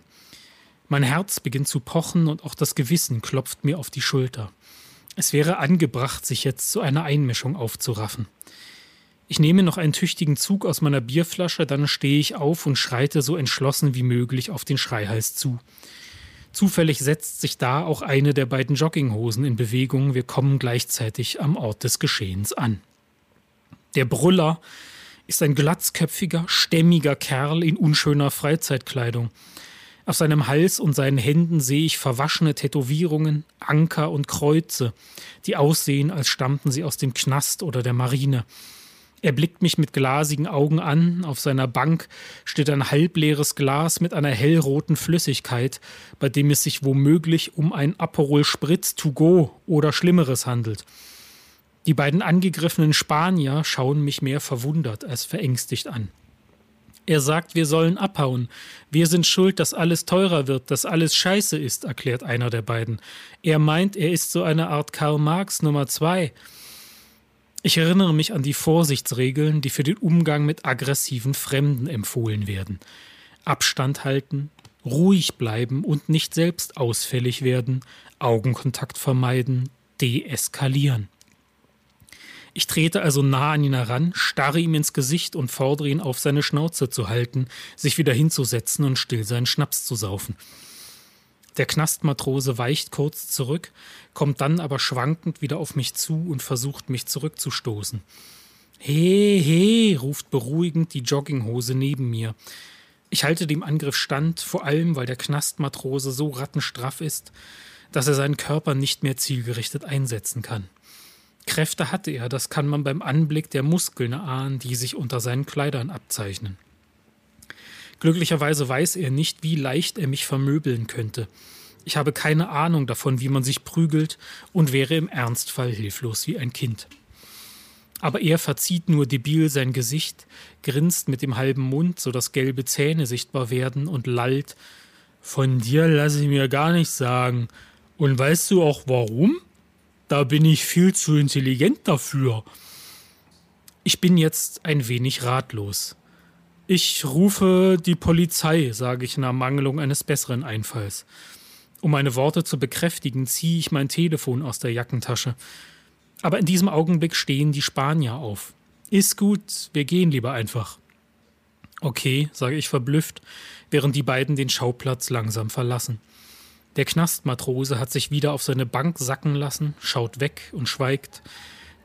Mein Herz beginnt zu pochen und auch das Gewissen klopft mir auf die Schulter. Es wäre angebracht, sich jetzt zu einer Einmischung aufzuraffen. Ich nehme noch einen tüchtigen Zug aus meiner Bierflasche, dann stehe ich auf und schreite so entschlossen wie möglich auf den Schreihals zu. Zufällig setzt sich da auch eine der beiden Jogginghosen in Bewegung. Wir kommen gleichzeitig am Ort des Geschehens an. Der Brüller ist ein glatzköpfiger, stämmiger Kerl in unschöner Freizeitkleidung. Auf seinem Hals und seinen Händen sehe ich verwaschene Tätowierungen, Anker und Kreuze, die aussehen, als stammten sie aus dem Knast oder der Marine. Er blickt mich mit glasigen Augen an. Auf seiner Bank steht ein halbleeres Glas mit einer hellroten Flüssigkeit, bei dem es sich womöglich um ein Aperol Spritz to go oder Schlimmeres handelt. Die beiden angegriffenen Spanier schauen mich mehr verwundert als verängstigt an. Er sagt, wir sollen abhauen. Wir sind schuld, dass alles teurer wird, dass alles scheiße ist, erklärt einer der beiden. Er meint, er ist so eine Art Karl Marx Nummer zwei. Ich erinnere mich an die Vorsichtsregeln, die für den Umgang mit aggressiven Fremden empfohlen werden. Abstand halten, ruhig bleiben und nicht selbst ausfällig werden, Augenkontakt vermeiden, deeskalieren. Ich trete also nah an ihn heran, starre ihm ins Gesicht und fordere ihn auf, seine Schnauze zu halten, sich wieder hinzusetzen und still seinen Schnaps zu saufen. Der Knastmatrose weicht kurz zurück, kommt dann aber schwankend wieder auf mich zu und versucht mich zurückzustoßen. He, he, ruft beruhigend die Jogginghose neben mir. Ich halte dem Angriff stand, vor allem weil der Knastmatrose so rattenstraff ist, dass er seinen Körper nicht mehr zielgerichtet einsetzen kann. Kräfte hatte er, das kann man beim Anblick der Muskeln ahnen, die sich unter seinen Kleidern abzeichnen. Glücklicherweise weiß er nicht, wie leicht er mich vermöbeln könnte. Ich habe keine Ahnung davon, wie man sich prügelt und wäre im Ernstfall hilflos wie ein Kind. Aber er verzieht nur debil sein Gesicht, grinst mit dem halben Mund, so dass gelbe Zähne sichtbar werden und lallt. Von dir lasse ich mir gar nichts sagen. Und weißt du auch warum? Da bin ich viel zu intelligent dafür. Ich bin jetzt ein wenig ratlos. Ich rufe die Polizei, sage ich in Ermangelung eines besseren Einfalls. Um meine Worte zu bekräftigen, ziehe ich mein Telefon aus der Jackentasche. Aber in diesem Augenblick stehen die Spanier auf. Ist gut, wir gehen lieber einfach. Okay, sage ich verblüfft, während die beiden den Schauplatz langsam verlassen. Der Knastmatrose hat sich wieder auf seine Bank sacken lassen, schaut weg und schweigt.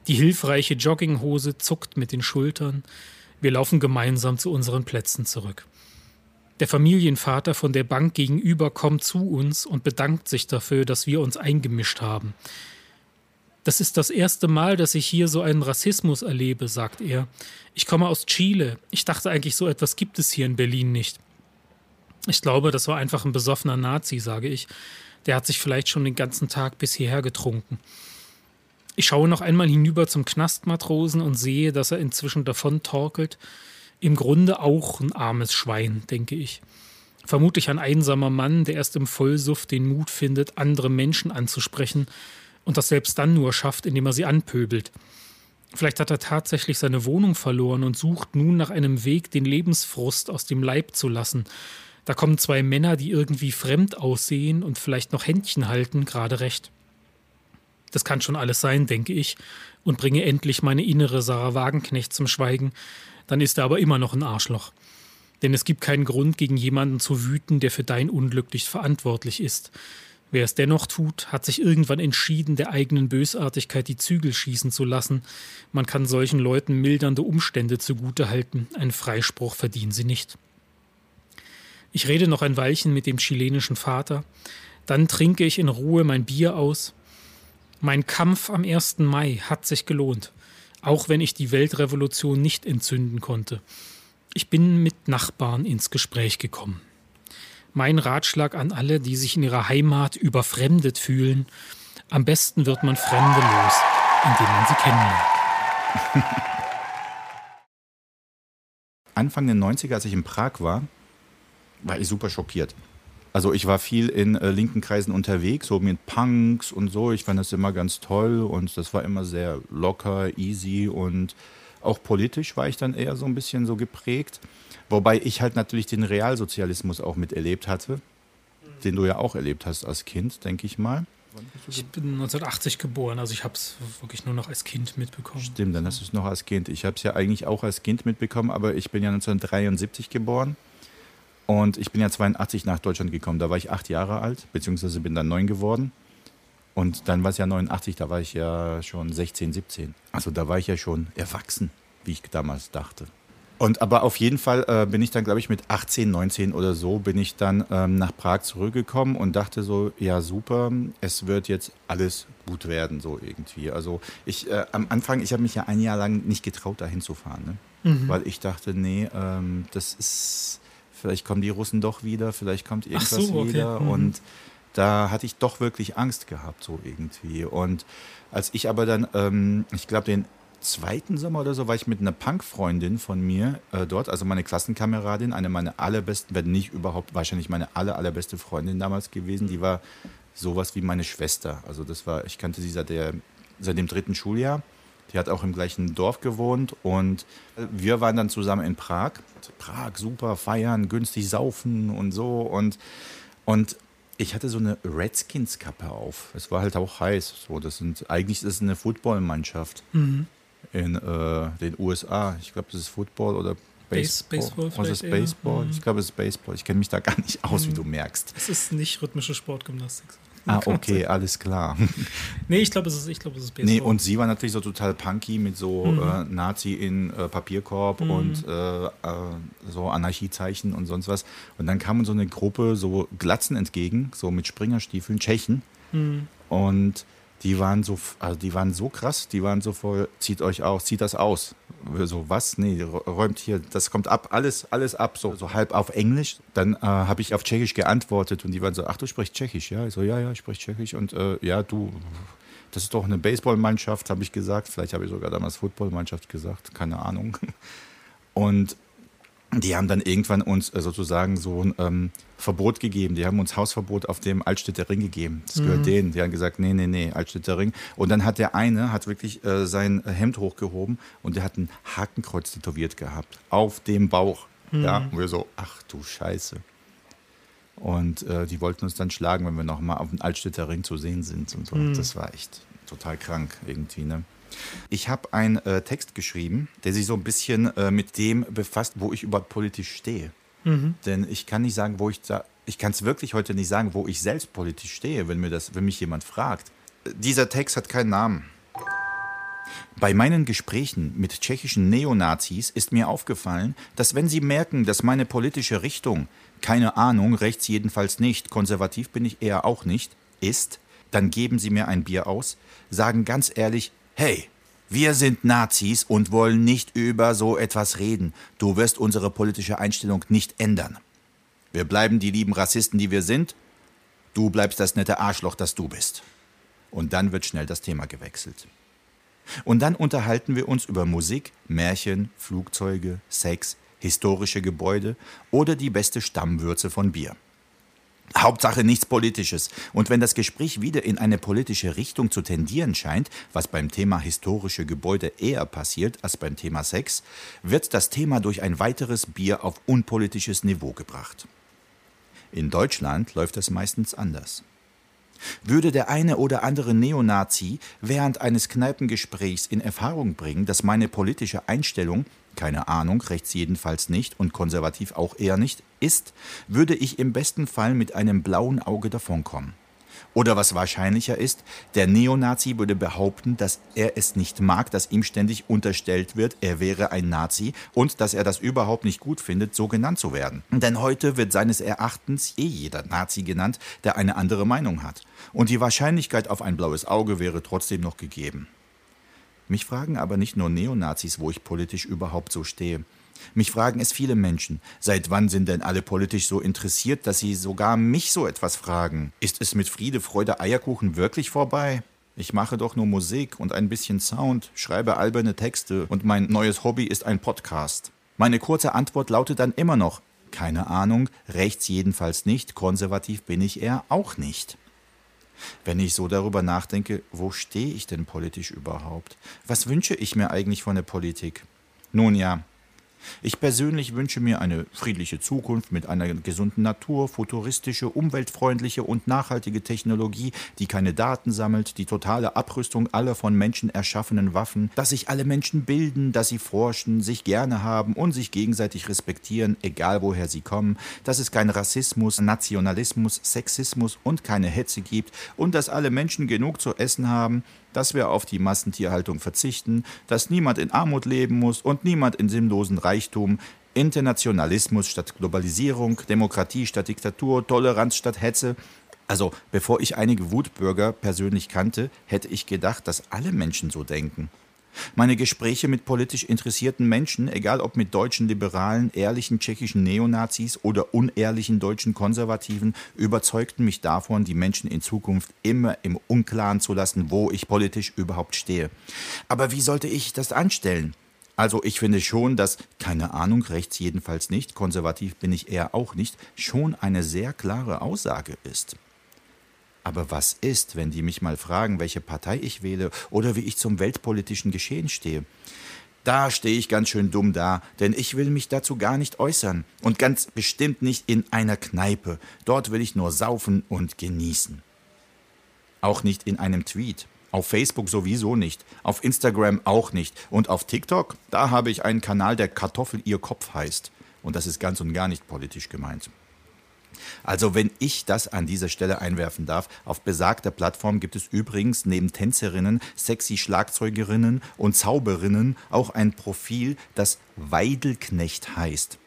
Die hilfreiche Jogginghose zuckt mit den Schultern. Wir laufen gemeinsam zu unseren Plätzen zurück. Der Familienvater von der Bank gegenüber kommt zu uns und bedankt sich dafür, dass wir uns eingemischt haben. Das ist das erste Mal, dass ich hier so einen Rassismus erlebe, sagt er. Ich komme aus Chile. Ich dachte eigentlich, so etwas gibt es hier in Berlin nicht. Ich glaube, das war einfach ein besoffener Nazi, sage ich. Der hat sich vielleicht schon den ganzen Tag bis hierher getrunken. Ich schaue noch einmal hinüber zum Knastmatrosen und sehe, dass er inzwischen davon torkelt. Im Grunde auch ein armes Schwein, denke ich. Vermutlich ein einsamer Mann, der erst im Vollsuft den Mut findet, andere Menschen anzusprechen und das selbst dann nur schafft, indem er sie anpöbelt. Vielleicht hat er tatsächlich seine Wohnung verloren und sucht nun nach einem Weg, den Lebensfrust aus dem Leib zu lassen da kommen zwei Männer, die irgendwie fremd aussehen und vielleicht noch Händchen halten, gerade recht. Das kann schon alles sein, denke ich, und bringe endlich meine innere Sarah Wagenknecht zum Schweigen, dann ist er aber immer noch ein Arschloch. Denn es gibt keinen Grund, gegen jemanden zu wüten, der für dein Unglück nicht verantwortlich ist. Wer es dennoch tut, hat sich irgendwann entschieden, der eigenen Bösartigkeit die Zügel schießen zu lassen. Man kann solchen Leuten mildernde Umstände zugutehalten, einen Freispruch verdienen sie nicht. Ich rede noch ein Weilchen mit dem chilenischen Vater, dann trinke ich in Ruhe mein Bier aus. Mein Kampf am 1. Mai hat sich gelohnt, auch wenn ich die Weltrevolution nicht entzünden konnte. Ich bin mit Nachbarn ins Gespräch gekommen. Mein Ratschlag an alle, die sich in ihrer Heimat überfremdet fühlen, am besten wird man Fremde los, indem man sie kennenlernt. Anfang der 90er, als ich in Prag war, war ich super schockiert. Also ich war viel in äh, linken Kreisen unterwegs, so mit Punks und so. Ich fand das immer ganz toll und das war immer sehr locker, easy und auch politisch war ich dann eher so ein bisschen so geprägt. Wobei ich halt natürlich den Realsozialismus auch miterlebt hatte, den du ja auch erlebt hast als Kind, denke ich mal. Ich bin 1980 geboren, also ich habe es wirklich nur noch als Kind mitbekommen. Stimmt, dann hast du es noch als Kind. Ich habe es ja eigentlich auch als Kind mitbekommen, aber ich bin ja 1973 geboren und ich bin ja 82 nach Deutschland gekommen. Da war ich acht Jahre alt, beziehungsweise bin dann neun geworden. Und dann war es ja 89, da war ich ja schon 16, 17. Also da war ich ja schon erwachsen, wie ich damals dachte. Und aber auf jeden Fall äh, bin ich dann, glaube ich, mit 18, 19 oder so, bin ich dann ähm, nach Prag zurückgekommen und dachte so, ja super, es wird jetzt alles gut werden, so irgendwie. Also ich äh, am Anfang, ich habe mich ja ein Jahr lang nicht getraut, dahin zu fahren, ne? mhm. weil ich dachte, nee, ähm, das ist, vielleicht kommen die Russen doch wieder, vielleicht kommt irgendwas so, okay. wieder mhm. und da hatte ich doch wirklich Angst gehabt, so irgendwie. Und als ich aber dann, ähm, ich glaube, den zweiten Sommer oder so war ich mit einer Punk-Freundin von mir äh, dort, also meine Klassenkameradin, eine meiner allerbesten, wenn nicht überhaupt wahrscheinlich meine aller, allerbeste Freundin damals gewesen. Die war sowas wie meine Schwester. Also das war, ich kannte sie seit, der, seit dem dritten Schuljahr. Die hat auch im gleichen Dorf gewohnt und wir waren dann zusammen in Prag. Prag, super, feiern, günstig saufen und so. Und, und ich hatte so eine Redskins-Kappe auf. Es war halt auch heiß. So, das sind, eigentlich ist es eine Footballmannschaft. Mhm in äh, den USA. Ich glaube, das ist Football oder Baseball. Baseball oder ist Baseball? Ich glaube, es ist Baseball. Ich kenne mich da gar nicht aus, wie du merkst. Es ist nicht rhythmische Sportgymnastik. Ah, okay, alles klar. [LAUGHS] nee, ich glaube, es, ist, glaub, es ist Baseball. Nee, und sie war natürlich so total punky mit so mhm. äh, Nazi in äh, Papierkorb mhm. und äh, äh so Anarchiezeichen und sonst was. Und dann kam uns so eine Gruppe so Glatzen entgegen, so mit Springerstiefeln, Tschechen. Mhm. Und die waren so, also die waren so krass, die waren so voll, zieht euch aus, zieht das aus. So, was? Nee, räumt hier, das kommt ab, alles, alles ab, so, so halb auf Englisch. Dann äh, habe ich auf Tschechisch geantwortet und die waren so, ach, du sprichst Tschechisch, ja? Ich so, ja, ja, ich spreche Tschechisch und äh, ja, du, das ist doch eine Baseballmannschaft, habe ich gesagt. Vielleicht habe ich sogar damals Footballmannschaft gesagt, keine Ahnung. [LAUGHS] Und die haben dann irgendwann uns äh, sozusagen so ein ähm, Verbot gegeben. Die haben uns Hausverbot auf dem Altstädter Ring gegeben. Das gehört mhm. denen. Die haben gesagt, nee, nee, nee, Altstädter Ring. Und dann hat der eine, hat wirklich äh, sein Hemd hochgehoben und der hat ein Hakenkreuz tätowiert gehabt. Auf dem Bauch. Mhm. Ja, und wir so, ach du Scheiße. Und äh, die wollten uns dann schlagen, wenn wir nochmal auf dem Altstädter Ring zu sehen sind und so. Mhm. Das war echt total krank irgendwie, ne? Ich habe einen äh, Text geschrieben, der sich so ein bisschen äh, mit dem befasst, wo ich überhaupt politisch stehe. Mhm. Denn ich kann nicht sagen, wo ich da, ich kann es wirklich heute nicht sagen, wo ich selbst politisch stehe, wenn mir das, wenn mich jemand fragt. Dieser Text hat keinen Namen. Bei meinen Gesprächen mit tschechischen Neonazis ist mir aufgefallen, dass wenn sie merken, dass meine politische Richtung, keine Ahnung, rechts jedenfalls nicht, konservativ bin ich eher auch nicht, ist, dann geben sie mir ein Bier aus, sagen ganz ehrlich, Hey, wir sind Nazis und wollen nicht über so etwas reden. Du wirst unsere politische Einstellung nicht ändern. Wir bleiben die lieben Rassisten, die wir sind. Du bleibst das nette Arschloch, das du bist. Und dann wird schnell das Thema gewechselt. Und dann unterhalten wir uns über Musik, Märchen, Flugzeuge, Sex, historische Gebäude oder die beste Stammwürze von Bier. Hauptsache nichts Politisches. Und wenn das Gespräch wieder in eine politische Richtung zu tendieren scheint, was beim Thema historische Gebäude eher passiert als beim Thema Sex, wird das Thema durch ein weiteres Bier auf unpolitisches Niveau gebracht. In Deutschland läuft es meistens anders. Würde der eine oder andere Neonazi während eines Kneipengesprächs in Erfahrung bringen, dass meine politische Einstellung keine Ahnung, rechts jedenfalls nicht und konservativ auch eher nicht, ist, würde ich im besten Fall mit einem blauen Auge davonkommen. Oder was wahrscheinlicher ist, der Neonazi würde behaupten, dass er es nicht mag, dass ihm ständig unterstellt wird, er wäre ein Nazi und dass er das überhaupt nicht gut findet, so genannt zu werden. Denn heute wird seines Erachtens eh jeder Nazi genannt, der eine andere Meinung hat. Und die Wahrscheinlichkeit auf ein blaues Auge wäre trotzdem noch gegeben. Mich fragen aber nicht nur Neonazis, wo ich politisch überhaupt so stehe. Mich fragen es viele Menschen. Seit wann sind denn alle politisch so interessiert, dass sie sogar mich so etwas fragen? Ist es mit Friede, Freude, Eierkuchen wirklich vorbei? Ich mache doch nur Musik und ein bisschen Sound, schreibe alberne Texte und mein neues Hobby ist ein Podcast. Meine kurze Antwort lautet dann immer noch, Keine Ahnung, rechts jedenfalls nicht, konservativ bin ich eher auch nicht. Wenn ich so darüber nachdenke, wo stehe ich denn politisch überhaupt? Was wünsche ich mir eigentlich von der Politik? Nun ja, ich persönlich wünsche mir eine friedliche Zukunft mit einer gesunden Natur, futuristische, umweltfreundliche und nachhaltige Technologie, die keine Daten sammelt, die totale Abrüstung aller von Menschen erschaffenen Waffen, dass sich alle Menschen bilden, dass sie forschen, sich gerne haben und sich gegenseitig respektieren, egal woher sie kommen, dass es keinen Rassismus, Nationalismus, Sexismus und keine Hetze gibt und dass alle Menschen genug zu essen haben, dass wir auf die Massentierhaltung verzichten, dass niemand in Armut leben muss und niemand in sinnlosen Reichtum, Internationalismus statt Globalisierung, Demokratie statt Diktatur, Toleranz statt Hetze. Also, bevor ich einige Wutbürger persönlich kannte, hätte ich gedacht, dass alle Menschen so denken. Meine Gespräche mit politisch interessierten Menschen, egal ob mit deutschen Liberalen, ehrlichen tschechischen Neonazis oder unehrlichen deutschen Konservativen, überzeugten mich davon, die Menschen in Zukunft immer im Unklaren zu lassen, wo ich politisch überhaupt stehe. Aber wie sollte ich das anstellen? Also ich finde schon, dass, keine Ahnung, rechts jedenfalls nicht, konservativ bin ich eher auch nicht, schon eine sehr klare Aussage ist. Aber was ist, wenn die mich mal fragen, welche Partei ich wähle oder wie ich zum weltpolitischen Geschehen stehe? Da stehe ich ganz schön dumm da, denn ich will mich dazu gar nicht äußern. Und ganz bestimmt nicht in einer Kneipe. Dort will ich nur saufen und genießen. Auch nicht in einem Tweet. Auf Facebook sowieso nicht. Auf Instagram auch nicht. Und auf TikTok, da habe ich einen Kanal, der Kartoffel ihr Kopf heißt. Und das ist ganz und gar nicht politisch gemeint. Also wenn ich das an dieser Stelle einwerfen darf, auf besagter Plattform gibt es übrigens neben Tänzerinnen, sexy Schlagzeugerinnen und Zauberinnen auch ein Profil, das Weidelknecht heißt.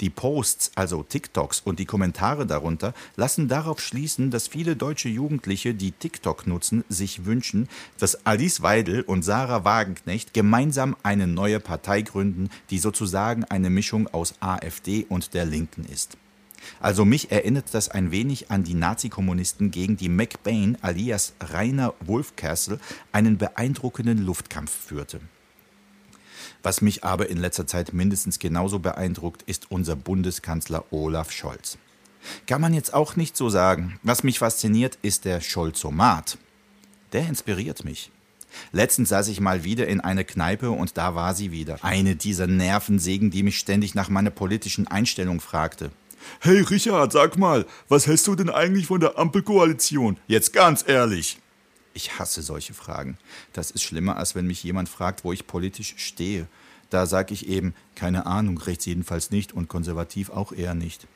Die Posts, also TikToks und die Kommentare darunter lassen darauf schließen, dass viele deutsche Jugendliche, die TikTok nutzen, sich wünschen, dass Alice Weidel und Sarah Wagenknecht gemeinsam eine neue Partei gründen, die sozusagen eine Mischung aus AfD und der Linken ist. Also mich erinnert das ein wenig an die Nazi-Kommunisten, gegen die McBain alias Rainer Wolfcastle einen beeindruckenden Luftkampf führte. Was mich aber in letzter Zeit mindestens genauso beeindruckt, ist unser Bundeskanzler Olaf Scholz. Kann man jetzt auch nicht so sagen. Was mich fasziniert, ist der Scholzomat. Der inspiriert mich. Letztens saß ich mal wieder in einer Kneipe und da war sie wieder. Eine dieser Nervensägen, die mich ständig nach meiner politischen Einstellung fragte. Hey Richard, sag mal, was hältst du denn eigentlich von der Ampelkoalition? Jetzt ganz ehrlich. Ich hasse solche Fragen. Das ist schlimmer, als wenn mich jemand fragt, wo ich politisch stehe. Da sage ich eben, keine Ahnung, rechts jedenfalls nicht und konservativ auch eher nicht.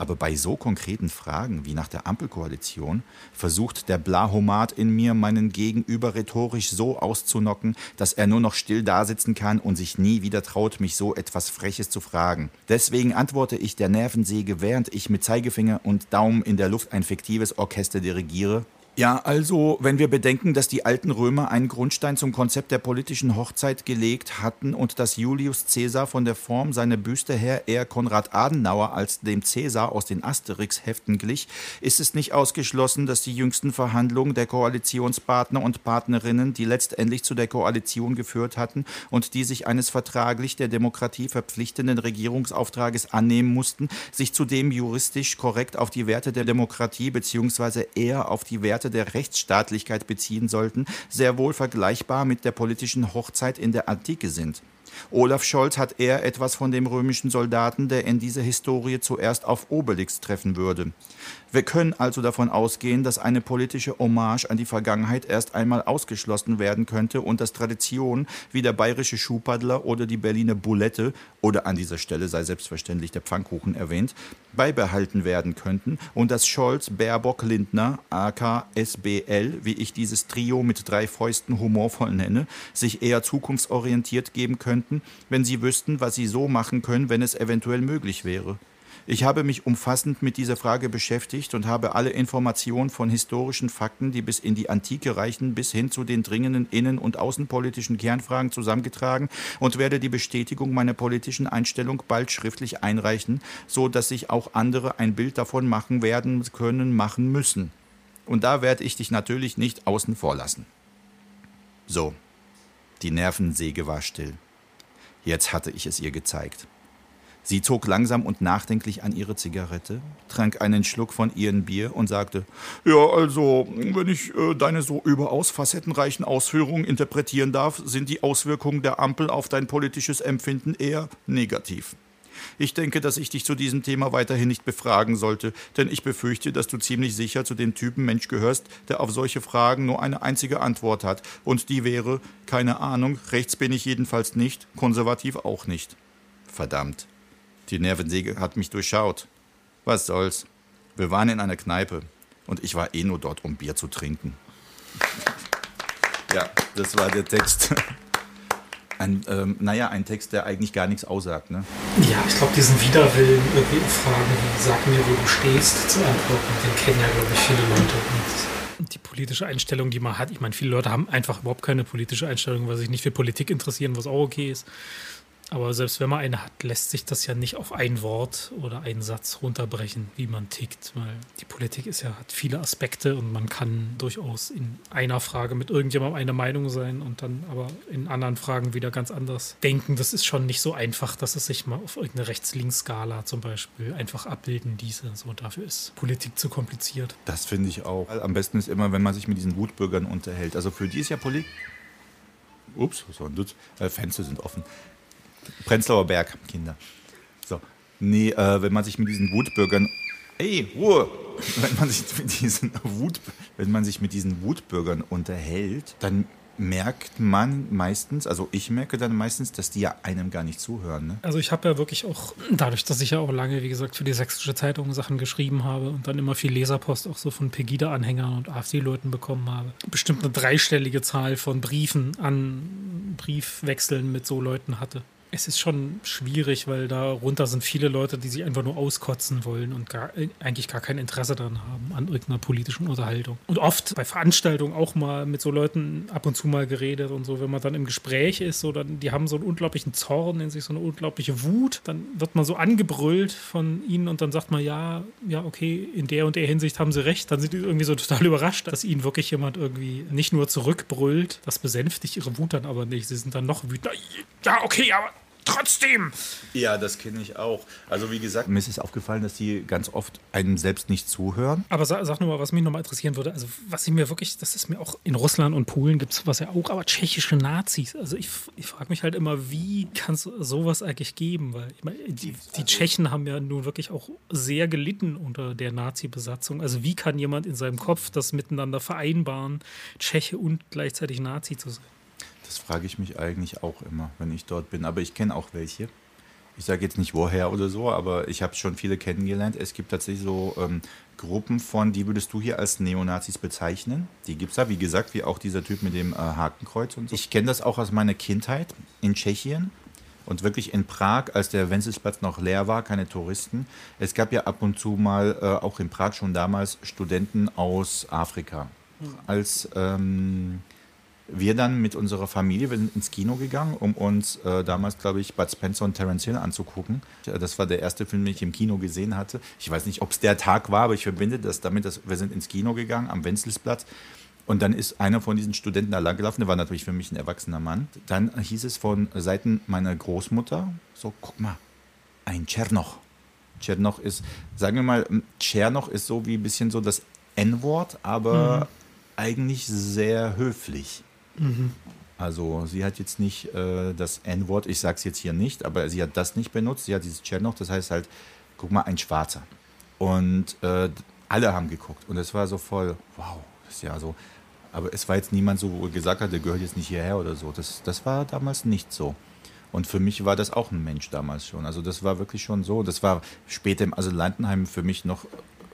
Aber bei so konkreten Fragen wie nach der Ampelkoalition versucht der Blahomat in mir meinen Gegenüber rhetorisch so auszunocken, dass er nur noch still dasitzen kann und sich nie wieder traut, mich so etwas Freches zu fragen. Deswegen antworte ich der Nervensäge, während ich mit Zeigefinger und Daumen in der Luft ein fiktives Orchester dirigiere ja, also, wenn wir bedenken, dass die alten Römer einen Grundstein zum Konzept der politischen Hochzeit gelegt hatten und dass Julius Caesar von der Form seiner Büste her eher Konrad Adenauer als dem Caesar aus den Asterix-Heften glich, ist es nicht ausgeschlossen, dass die jüngsten Verhandlungen der Koalitionspartner und Partnerinnen, die letztendlich zu der Koalition geführt hatten und die sich eines vertraglich der Demokratie verpflichtenden Regierungsauftrages annehmen mussten, sich zudem juristisch korrekt auf die Werte der Demokratie bzw. eher auf die Werte der Rechtsstaatlichkeit beziehen sollten, sehr wohl vergleichbar mit der politischen Hochzeit in der Antike sind. Olaf Scholz hat eher etwas von dem römischen Soldaten, der in dieser Historie zuerst auf Obelix treffen würde. Wir können also davon ausgehen, dass eine politische Hommage an die Vergangenheit erst einmal ausgeschlossen werden könnte und dass Traditionen wie der bayerische Schuhpaddler oder die Berliner Boulette oder an dieser Stelle sei selbstverständlich der Pfannkuchen erwähnt, beibehalten werden könnten und dass Scholz, Baerbock, Lindner, AK, SBL, wie ich dieses Trio mit drei Fäusten humorvoll nenne, sich eher zukunftsorientiert geben könnten, wenn sie wüssten, was sie so machen können, wenn es eventuell möglich wäre. Ich habe mich umfassend mit dieser Frage beschäftigt und habe alle Informationen von historischen Fakten, die bis in die Antike reichen, bis hin zu den dringenden innen- und außenpolitischen Kernfragen zusammengetragen und werde die Bestätigung meiner politischen Einstellung bald schriftlich einreichen, so dass sich auch andere ein Bild davon machen werden können, machen müssen. Und da werde ich dich natürlich nicht außen vor lassen. So, die Nervensäge war still. Jetzt hatte ich es ihr gezeigt. Sie zog langsam und nachdenklich an ihre Zigarette, trank einen Schluck von ihrem Bier und sagte: Ja, also, wenn ich äh, deine so überaus facettenreichen Ausführungen interpretieren darf, sind die Auswirkungen der Ampel auf dein politisches Empfinden eher negativ. Ich denke, dass ich dich zu diesem Thema weiterhin nicht befragen sollte, denn ich befürchte, dass du ziemlich sicher zu dem Typen Mensch gehörst, der auf solche Fragen nur eine einzige Antwort hat. Und die wäre, keine Ahnung, rechts bin ich jedenfalls nicht, konservativ auch nicht. Verdammt. Die Nervensäge hat mich durchschaut. Was soll's? Wir waren in einer Kneipe und ich war eh nur dort, um Bier zu trinken. Ja, das war der Text. [LAUGHS] Ein, ähm, naja, ein Text, der eigentlich gar nichts aussagt. Ne? Ja, ich glaube, diesen Widerwillen, irgendwie Fragen sag mir, wo du stehst, zu antworten, den kennen ja, glaube ich, viele Leute. Und die politische Einstellung, die man hat, ich meine, viele Leute haben einfach überhaupt keine politische Einstellung, weil sie sich nicht für Politik interessieren, was auch okay ist. Aber selbst wenn man eine hat, lässt sich das ja nicht auf ein Wort oder einen Satz runterbrechen, wie man tickt. Weil die Politik ist ja, hat viele Aspekte und man kann durchaus in einer Frage mit irgendjemandem eine Meinung sein und dann aber in anderen Fragen wieder ganz anders denken. Das ist schon nicht so einfach, dass es sich mal auf irgendeine Rechts-Links-Skala zum Beispiel einfach abbilden ließe. So, dafür ist Politik zu kompliziert. Das finde ich auch. Am besten ist immer, wenn man sich mit diesen Wutbürgern unterhält. Also für die ist ja Politik. Ups, was war denn das? Äh, Fenster sind offen. Prenzlauer Berg, Kinder. So. Nee, äh, wenn man sich mit diesen Wutbürgern. Ey, Ruhe! [LAUGHS] Wenn man sich mit diesen Wut, wenn man sich mit diesen Wutbürgern unterhält, dann merkt man meistens, also ich merke dann meistens, dass die ja einem gar nicht zuhören. Ne? Also ich habe ja wirklich auch, dadurch, dass ich ja auch lange, wie gesagt, für die Sächsische Zeitung Sachen geschrieben habe und dann immer viel Leserpost auch so von Pegida-Anhängern und AfD-Leuten bekommen habe, bestimmt eine dreistellige Zahl von Briefen an Briefwechseln mit so Leuten hatte. Es ist schon schwierig, weil darunter sind viele Leute, die sich einfach nur auskotzen wollen und gar, eigentlich gar kein Interesse daran haben, an irgendeiner politischen Unterhaltung. Und oft bei Veranstaltungen auch mal mit so Leuten ab und zu mal geredet und so, wenn man dann im Gespräch ist, so dann, die haben so einen unglaublichen Zorn in sich, so eine unglaubliche Wut, dann wird man so angebrüllt von ihnen und dann sagt man, ja, ja, okay, in der und der Hinsicht haben sie recht. Dann sind die irgendwie so [LAUGHS] total überrascht, dass ihnen wirklich jemand irgendwie nicht nur zurückbrüllt, das besänftigt ihre Wut dann aber nicht. Sie sind dann noch wütender. Ja, okay, aber trotzdem. Ja, das kenne ich auch. Also wie gesagt, mir ist es aufgefallen, dass die ganz oft einem selbst nicht zuhören. Aber sag, sag nur mal, was mich nochmal interessieren würde. Also was ich mir wirklich, das ist mir auch in Russland und Polen gibt es was ja auch, aber tschechische Nazis. Also ich, ich frage mich halt immer, wie kann es sowas eigentlich geben? Weil ich meine, die, die Tschechen haben ja nun wirklich auch sehr gelitten unter der Nazi-Besatzung. Also wie kann jemand in seinem Kopf das miteinander vereinbaren, Tscheche und gleichzeitig Nazi zu sein? Das frage ich mich eigentlich auch immer, wenn ich dort bin. Aber ich kenne auch welche. Ich sage jetzt nicht woher oder so, aber ich habe schon viele kennengelernt. Es gibt tatsächlich so ähm, Gruppen von, die würdest du hier als Neonazis bezeichnen. Die gibt es da, wie gesagt, wie auch dieser Typ mit dem äh, Hakenkreuz und so. Ich kenne das auch aus meiner Kindheit in Tschechien. Und wirklich in Prag, als der Wenzelsplatz noch leer war, keine Touristen. Es gab ja ab und zu mal, äh, auch in Prag schon damals, Studenten aus Afrika. Als ähm, wir dann mit unserer Familie wir sind ins Kino gegangen, um uns äh, damals, glaube ich, Bud Spencer und Terence Hill anzugucken. Das war der erste Film, den ich im Kino gesehen hatte. Ich weiß nicht, ob es der Tag war, aber ich verbinde das damit, dass wir sind ins Kino gegangen am Wenzelsplatz. Und dann ist einer von diesen Studenten da langgelaufen, der war natürlich für mich ein erwachsener Mann. Dann hieß es von Seiten meiner Großmutter, so, guck mal, ein Tschernoch. Tschernoch ist, sagen wir mal, Tschernoch ist so wie ein bisschen so das N-Wort, aber mhm. eigentlich sehr höflich. Mhm. Also sie hat jetzt nicht äh, das N-Wort, ich sage es jetzt hier nicht, aber sie hat das nicht benutzt, sie hat dieses Tschernoch, das heißt halt, guck mal, ein Schwarzer. Und äh, alle haben geguckt und es war so voll, wow, das ist ja so. Aber es war jetzt niemand so, wo gesagt hat, der gehört jetzt nicht hierher oder so. Das, das war damals nicht so. Und für mich war das auch ein Mensch damals schon. Also das war wirklich schon so. Das war später im Asylantenheim für mich noch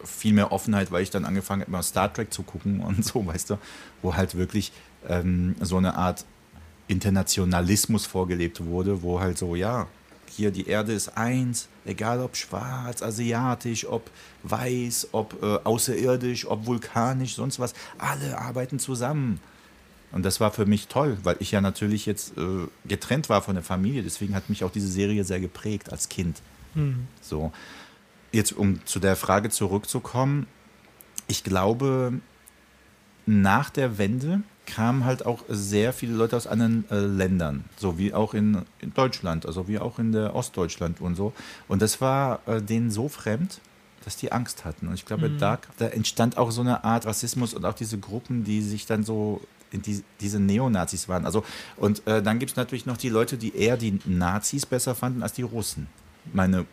viel mehr Offenheit, weil ich dann angefangen habe, mal Star Trek zu gucken und so, weißt du, wo halt wirklich ähm, so eine Art Internationalismus vorgelebt wurde, wo halt so, ja, hier die Erde ist eins, egal ob schwarz, asiatisch, ob weiß, ob äh, außerirdisch, ob vulkanisch, sonst was, alle arbeiten zusammen. Und das war für mich toll, weil ich ja natürlich jetzt äh, getrennt war von der Familie. Deswegen hat mich auch diese Serie sehr geprägt als Kind. Mhm. So. Jetzt, um zu der Frage zurückzukommen, ich glaube, nach der Wende kamen halt auch sehr viele Leute aus anderen äh, Ländern, so wie auch in, in, Deutschland, also wie auch in der Ostdeutschland und so. Und das war äh, denen so fremd, dass die Angst hatten. Und ich glaube, mhm. da, da entstand auch so eine Art Rassismus und auch diese Gruppen, die sich dann so in die, diese Neonazis waren. Also, und äh, dann gibt es natürlich noch die Leute, die eher die Nazis besser fanden als die Russen. Meine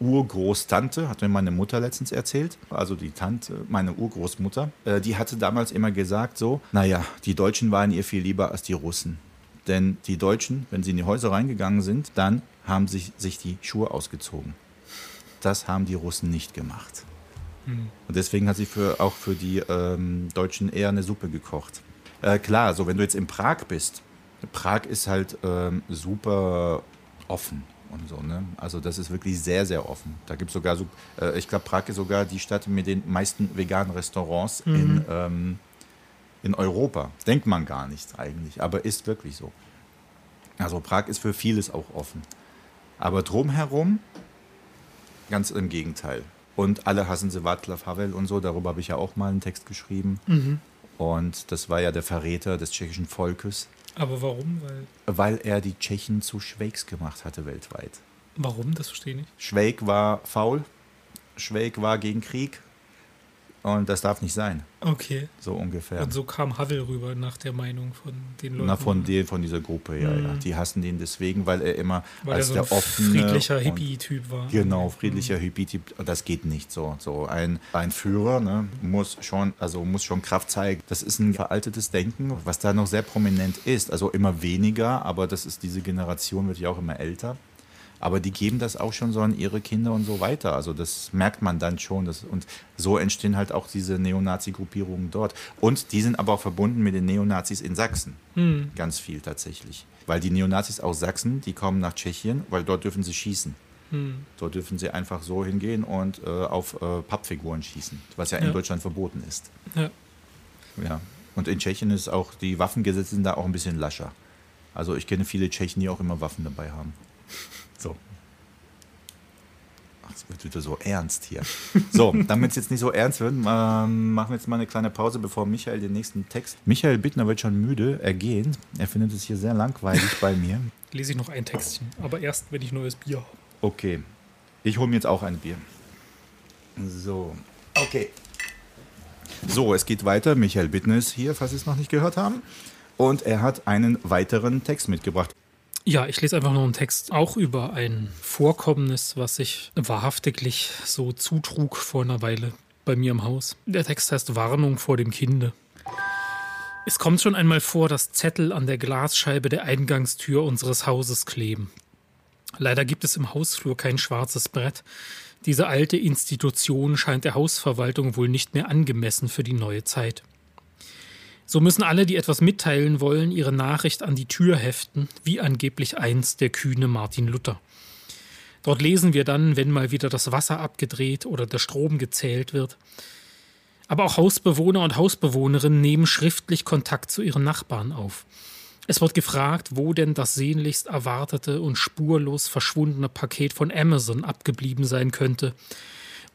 Urgroßtante, hat mir meine Mutter letztens erzählt, also die Tante, meine Urgroßmutter, äh, die hatte damals immer gesagt so, naja, die Deutschen waren ihr viel lieber als die Russen. Denn die Deutschen, wenn sie in die Häuser reingegangen sind, dann haben sich, sich die Schuhe ausgezogen. Das haben die Russen nicht gemacht. Mhm. Und deswegen hat sie für, auch für die ähm, Deutschen eher eine Suppe gekocht. Äh, klar, so wenn du jetzt in Prag bist, Prag ist halt ähm, super offen und so. Ne? Also das ist wirklich sehr, sehr offen. Da gibt es sogar, so, äh, ich glaube, Prag ist sogar die Stadt mit den meisten veganen Restaurants mhm. in, ähm, in Europa. Denkt man gar nicht eigentlich, aber ist wirklich so. Also Prag ist für vieles auch offen. Aber drumherum Ganz im Gegenteil. Und alle hassen sie Václav Havel und so, darüber habe ich ja auch mal einen Text geschrieben. Mhm. Und das war ja der Verräter des tschechischen Volkes. Aber warum? Weil, Weil er die Tschechen zu Schweigs gemacht hatte weltweit. Warum? Das verstehe ich nicht. Schweig war faul, Schweig war gegen Krieg und das darf nicht sein. Okay. So ungefähr. Und so kam Havel rüber nach der Meinung von den Leuten. Na, von, den, von dieser Gruppe, ja, mhm. ja. Die hassen den deswegen, weil er immer weil als er so der offene. Friedlicher Hippie-Typ war. Genau, friedlicher mhm. Hippie-Typ. Das geht nicht so. So ein, ein Führer ne, muss, schon, also muss schon Kraft zeigen. Das ist ein veraltetes Denken, was da noch sehr prominent ist. Also immer weniger, aber das ist diese Generation, wird ja auch immer älter. Aber die geben das auch schon so an ihre Kinder und so weiter. Also das merkt man dann schon. Das, und so entstehen halt auch diese Neonazi-Gruppierungen dort. Und die sind aber auch verbunden mit den Neonazis in Sachsen. Hm. Ganz viel tatsächlich. Weil die Neonazis aus Sachsen, die kommen nach Tschechien, weil dort dürfen sie schießen. Hm. Dort dürfen sie einfach so hingehen und äh, auf äh, Pappfiguren schießen, was ja, ja, in Deutschland verboten ist. Ja. ja. Und in Tschechien ist auch, die Waffengesetze sind da auch ein bisschen lascher. Also ich kenne viele Tschechen, die auch immer Waffen dabei haben. So. Ach, es wird wieder so ernst hier. So, damit es jetzt nicht so ernst wird, ähm, machen wir jetzt mal eine kleine Pause, bevor Michael den nächsten Text. Michael Bittner wird schon müde, ergehen. Er findet es hier sehr langweilig bei mir. Lese ich noch ein Textchen, aber erst, wenn ich neues Bier habe. Okay. Ich hole mir jetzt auch ein Bier. So. Okay. So, es geht weiter. Michael Bittner ist hier, falls Sie es noch nicht gehört haben. Und er hat einen weiteren Text mitgebracht. Ja, ich lese einfach noch einen Text, auch über ein Vorkommnis, was sich wahrhaftiglich so zutrug vor einer Weile bei mir im Haus. Der Text heißt Warnung vor dem Kinde. Es kommt schon einmal vor, dass Zettel an der Glasscheibe der Eingangstür unseres Hauses kleben. Leider gibt es im Hausflur kein schwarzes Brett. Diese alte Institution scheint der Hausverwaltung wohl nicht mehr angemessen für die neue Zeit. So müssen alle, die etwas mitteilen wollen, ihre Nachricht an die Tür heften, wie angeblich einst der kühne Martin Luther. Dort lesen wir dann, wenn mal wieder das Wasser abgedreht oder der Strom gezählt wird. Aber auch Hausbewohner und Hausbewohnerinnen nehmen schriftlich Kontakt zu ihren Nachbarn auf. Es wird gefragt, wo denn das sehnlichst erwartete und spurlos verschwundene Paket von Amazon abgeblieben sein könnte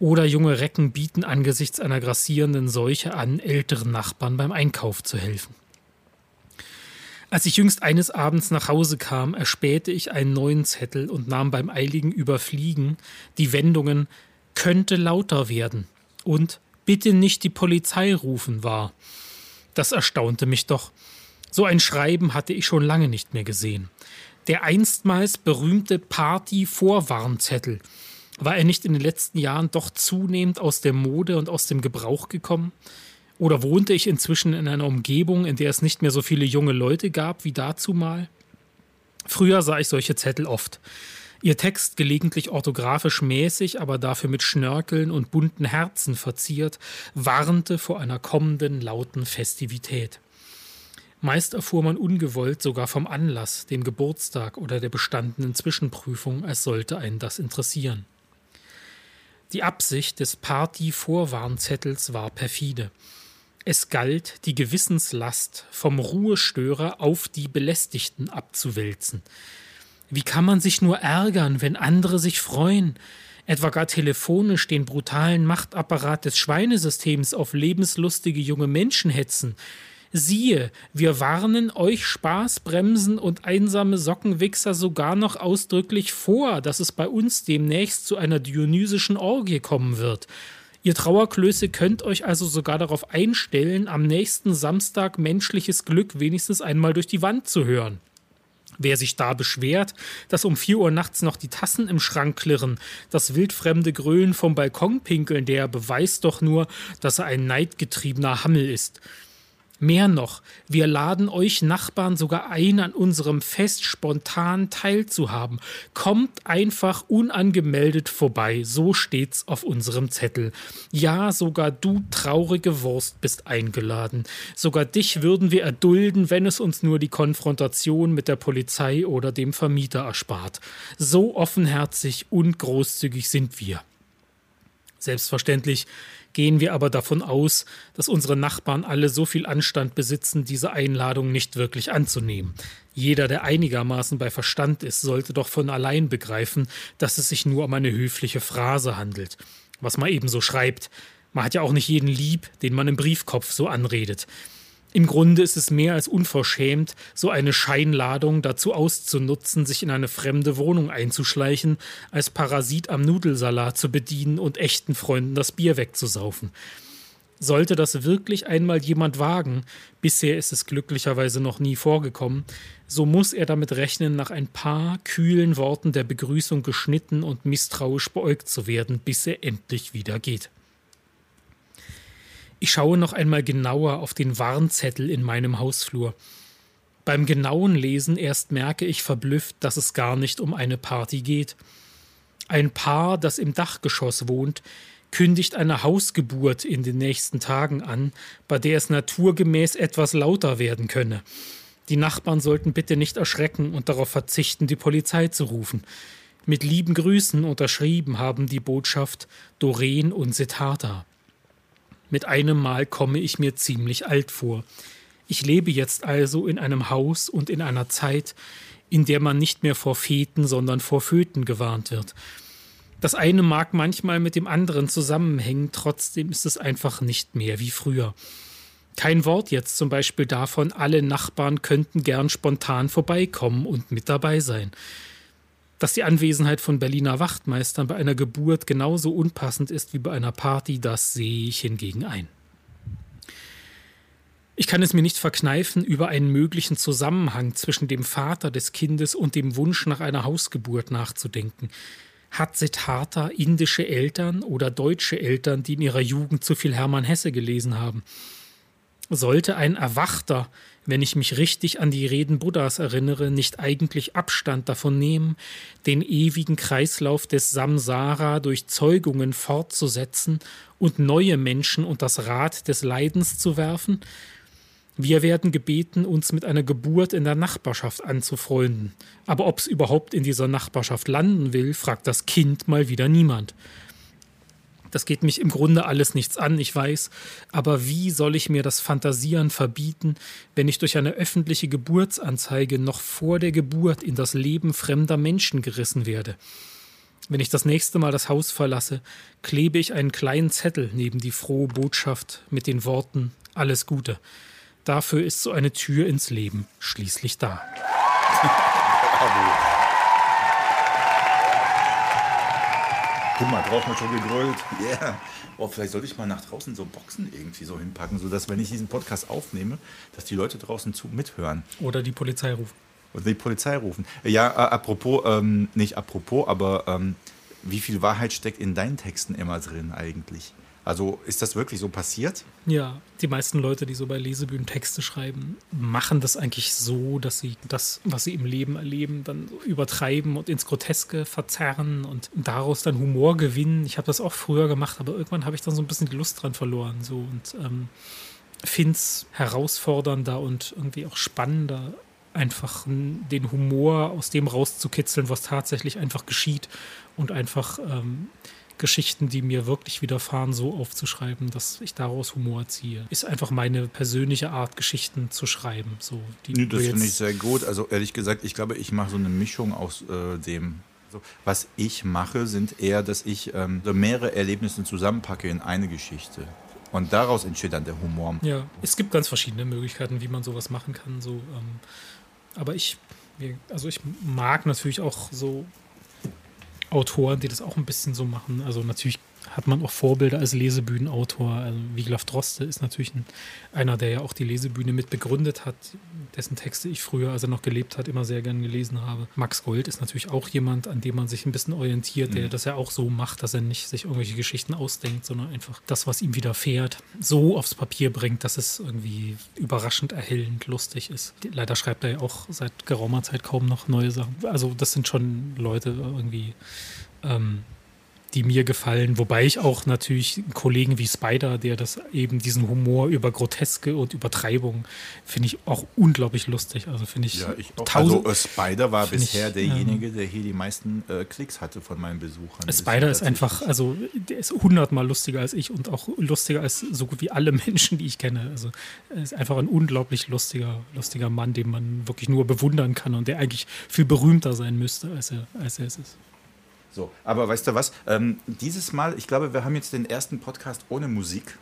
oder junge Recken bieten angesichts einer grassierenden Seuche an, älteren Nachbarn beim Einkauf zu helfen. Als ich jüngst eines Abends nach Hause kam, erspähte ich einen neuen Zettel und nahm beim eiligen Überfliegen die Wendungen könnte lauter werden und bitte nicht die Polizei rufen wahr. Das erstaunte mich doch. So ein Schreiben hatte ich schon lange nicht mehr gesehen. Der einstmals berühmte Party-Vorwarnzettel, war er nicht in den letzten Jahren doch zunehmend aus der Mode und aus dem Gebrauch gekommen? Oder wohnte ich inzwischen in einer Umgebung, in der es nicht mehr so viele junge Leute gab wie dazumal? Früher sah ich solche Zettel oft. Ihr Text gelegentlich orthografisch mäßig, aber dafür mit Schnörkeln und bunten Herzen verziert, warnte vor einer kommenden lauten Festivität. Meist erfuhr man ungewollt sogar vom Anlass, dem Geburtstag oder der bestandenen Zwischenprüfung, als sollte einen das interessieren. Die Absicht des Party-Vorwarnzettels war perfide. Es galt, die Gewissenslast vom Ruhestörer auf die Belästigten abzuwälzen. Wie kann man sich nur ärgern, wenn andere sich freuen, etwa gar telefonisch den brutalen Machtapparat des Schweinesystems auf lebenslustige junge Menschen hetzen, Siehe, wir warnen euch Spaßbremsen und einsame Sockenwichser sogar noch ausdrücklich vor, dass es bei uns demnächst zu einer dionysischen Orgie kommen wird. Ihr Trauerklöße könnt euch also sogar darauf einstellen, am nächsten Samstag menschliches Glück wenigstens einmal durch die Wand zu hören. Wer sich da beschwert, dass um vier Uhr nachts noch die Tassen im Schrank klirren, das wildfremde Grölen vom Balkon pinkeln, der beweist doch nur, dass er ein neidgetriebener Hammel ist. Mehr noch, wir laden euch Nachbarn sogar ein, an unserem Fest spontan teilzuhaben. Kommt einfach unangemeldet vorbei, so steht's auf unserem Zettel. Ja, sogar du traurige Wurst bist eingeladen. Sogar dich würden wir erdulden, wenn es uns nur die Konfrontation mit der Polizei oder dem Vermieter erspart. So offenherzig und großzügig sind wir. Selbstverständlich gehen wir aber davon aus, dass unsere Nachbarn alle so viel Anstand besitzen, diese Einladung nicht wirklich anzunehmen. Jeder, der einigermaßen bei Verstand ist, sollte doch von allein begreifen, dass es sich nur um eine höfliche Phrase handelt. Was man ebenso schreibt. Man hat ja auch nicht jeden lieb, den man im Briefkopf so anredet. Im Grunde ist es mehr als unverschämt, so eine Scheinladung dazu auszunutzen, sich in eine fremde Wohnung einzuschleichen, als Parasit am Nudelsalat zu bedienen und echten Freunden das Bier wegzusaufen. Sollte das wirklich einmal jemand wagen, bisher ist es glücklicherweise noch nie vorgekommen, so muss er damit rechnen, nach ein paar kühlen Worten der Begrüßung geschnitten und misstrauisch beäugt zu werden, bis er endlich wieder geht. Ich schaue noch einmal genauer auf den Warnzettel in meinem Hausflur. Beim genauen Lesen erst merke ich verblüfft, dass es gar nicht um eine Party geht. Ein Paar, das im Dachgeschoss wohnt, kündigt eine Hausgeburt in den nächsten Tagen an, bei der es naturgemäß etwas lauter werden könne. Die Nachbarn sollten bitte nicht erschrecken und darauf verzichten, die Polizei zu rufen. Mit lieben Grüßen unterschrieben haben die Botschaft Doreen und Siddhartha. Mit einem Mal komme ich mir ziemlich alt vor. Ich lebe jetzt also in einem Haus und in einer Zeit, in der man nicht mehr vor Feten, sondern vor Föten gewarnt wird. Das eine mag manchmal mit dem anderen zusammenhängen, trotzdem ist es einfach nicht mehr wie früher. Kein Wort jetzt zum Beispiel davon, alle Nachbarn könnten gern spontan vorbeikommen und mit dabei sein. Dass die Anwesenheit von Berliner Wachtmeistern bei einer Geburt genauso unpassend ist wie bei einer Party, das sehe ich hingegen ein. Ich kann es mir nicht verkneifen, über einen möglichen Zusammenhang zwischen dem Vater des Kindes und dem Wunsch nach einer Hausgeburt nachzudenken. Hat Siddhartha indische Eltern oder deutsche Eltern, die in ihrer Jugend zu viel Hermann Hesse gelesen haben? Sollte ein Erwachter wenn ich mich richtig an die Reden Buddhas erinnere, nicht eigentlich Abstand davon nehmen, den ewigen Kreislauf des Samsara durch Zeugungen fortzusetzen und neue Menschen und das Rad des Leidens zu werfen? Wir werden gebeten, uns mit einer Geburt in der Nachbarschaft anzufreunden. Aber ob es überhaupt in dieser Nachbarschaft landen will, fragt das Kind mal wieder niemand. Das geht mich im Grunde alles nichts an, ich weiß. Aber wie soll ich mir das Fantasieren verbieten, wenn ich durch eine öffentliche Geburtsanzeige noch vor der Geburt in das Leben fremder Menschen gerissen werde? Wenn ich das nächste Mal das Haus verlasse, klebe ich einen kleinen Zettel neben die frohe Botschaft mit den Worten Alles Gute. Dafür ist so eine Tür ins Leben schließlich da. [LAUGHS] Guck mal, draußen wird schon gegrölt. Yeah. Oh, vielleicht sollte ich mal nach draußen so Boxen irgendwie so hinpacken, sodass, wenn ich diesen Podcast aufnehme, dass die Leute draußen zu mithören. Oder die Polizei rufen. Oder die Polizei rufen. Ja, äh, apropos, ähm, nicht apropos, aber ähm, wie viel Wahrheit steckt in deinen Texten immer drin eigentlich? Also ist das wirklich so passiert? Ja, die meisten Leute, die so bei Lesebühnen Texte schreiben, machen das eigentlich so, dass sie das, was sie im Leben erleben, dann übertreiben und ins Groteske verzerren und daraus dann Humor gewinnen. Ich habe das auch früher gemacht, aber irgendwann habe ich dann so ein bisschen die Lust dran verloren. So und ähm, finde es herausfordernder und irgendwie auch spannender, einfach den Humor aus dem rauszukitzeln, was tatsächlich einfach geschieht und einfach ähm, Geschichten, die mir wirklich widerfahren, so aufzuschreiben, dass ich daraus Humor ziehe. Ist einfach meine persönliche Art, Geschichten zu schreiben. So, die nee, das finde ich sehr gut. Also ehrlich gesagt, ich glaube, ich mache so eine Mischung aus äh, dem. Was ich mache, sind eher, dass ich ähm, so mehrere Erlebnisse zusammenpacke in eine Geschichte. Und daraus entsteht dann der Humor. Ja, es gibt ganz verschiedene Möglichkeiten, wie man sowas machen kann. So, ähm, aber ich, also ich mag natürlich auch so Autoren, die das auch ein bisschen so machen. Also natürlich hat man auch Vorbilder als Lesebühnenautor. Also Wiglaf Droste ist natürlich ein, einer, der ja auch die Lesebühne mit begründet hat, dessen Texte ich früher, als er noch gelebt hat, immer sehr gern gelesen habe. Max Gold ist natürlich auch jemand, an dem man sich ein bisschen orientiert, der mhm. das ja auch so macht, dass er nicht sich irgendwelche Geschichten ausdenkt, sondern einfach das, was ihm widerfährt, so aufs Papier bringt, dass es irgendwie überraschend erhellend lustig ist. Leider schreibt er ja auch seit geraumer Zeit kaum noch neue Sachen. Also das sind schon Leute irgendwie. Ähm, die mir gefallen. Wobei ich auch natürlich einen Kollegen wie Spider, der das eben diesen Humor über Groteske und Übertreibung finde ich auch unglaublich lustig. Also finde ich. Ja, ich. Tausend, also äh, Spider war bisher ich, derjenige, ähm, der hier die meisten äh, Klicks hatte von meinen Besuchern. Spider ist einfach, also der ist hundertmal lustiger als ich und auch lustiger als so gut wie alle [LAUGHS] Menschen, die ich kenne. Also er ist einfach ein unglaublich lustiger, lustiger Mann, den man wirklich nur bewundern kann und der eigentlich viel berühmter sein müsste, als er, als er es ist. So, aber weißt du was? Ähm, dieses Mal, ich glaube, wir haben jetzt den ersten Podcast ohne Musik.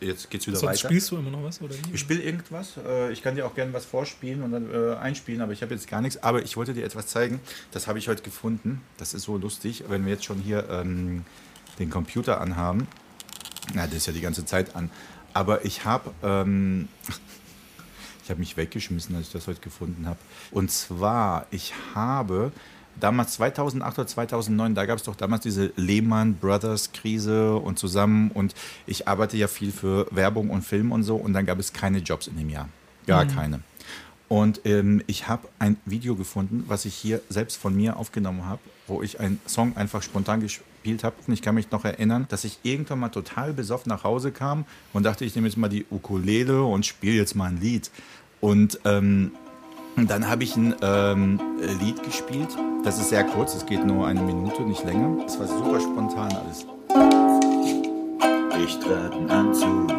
Jetzt geht's wieder Sonst weiter. Spielst du immer noch was? Oder wie? Ich spiele irgendwas. Äh, ich kann dir auch gerne was vorspielen und dann äh, einspielen, aber ich habe jetzt gar nichts. Aber ich wollte dir etwas zeigen. Das habe ich heute gefunden. Das ist so lustig, wenn wir jetzt schon hier ähm, den Computer anhaben. Na, das ist ja die ganze Zeit an. Aber ich habe ähm, [LAUGHS] ich habe mich weggeschmissen, als ich das heute gefunden habe. Und zwar, ich habe damals 2008 oder 2009, da gab es doch damals diese Lehman Brothers Krise und zusammen und ich arbeite ja viel für Werbung und Film und so und dann gab es keine Jobs in dem Jahr. Gar mhm. keine. Und ähm, ich habe ein Video gefunden, was ich hier selbst von mir aufgenommen habe, wo ich einen Song einfach spontan gespielt habe. Und ich kann mich noch erinnern, dass ich irgendwann mal total besoffen nach Hause kam und dachte, ich nehme jetzt mal die Ukulele und spiele jetzt mal ein Lied. Und ähm, und dann habe ich ein ähm, Lied gespielt. Das ist sehr kurz, es geht nur eine Minute, nicht länger. Das war super spontan alles. Ich trage einen Anzug,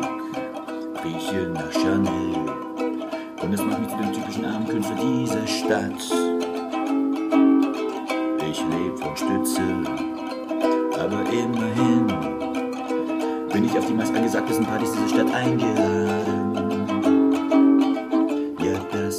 rieche nach Chanel. Und es macht mich zu dem typischen Abendkünstler dieser Stadt. Ich lebe von Stütze, aber immerhin bin ich auf die meist angesagtesten Partys dieser Stadt eingeladen.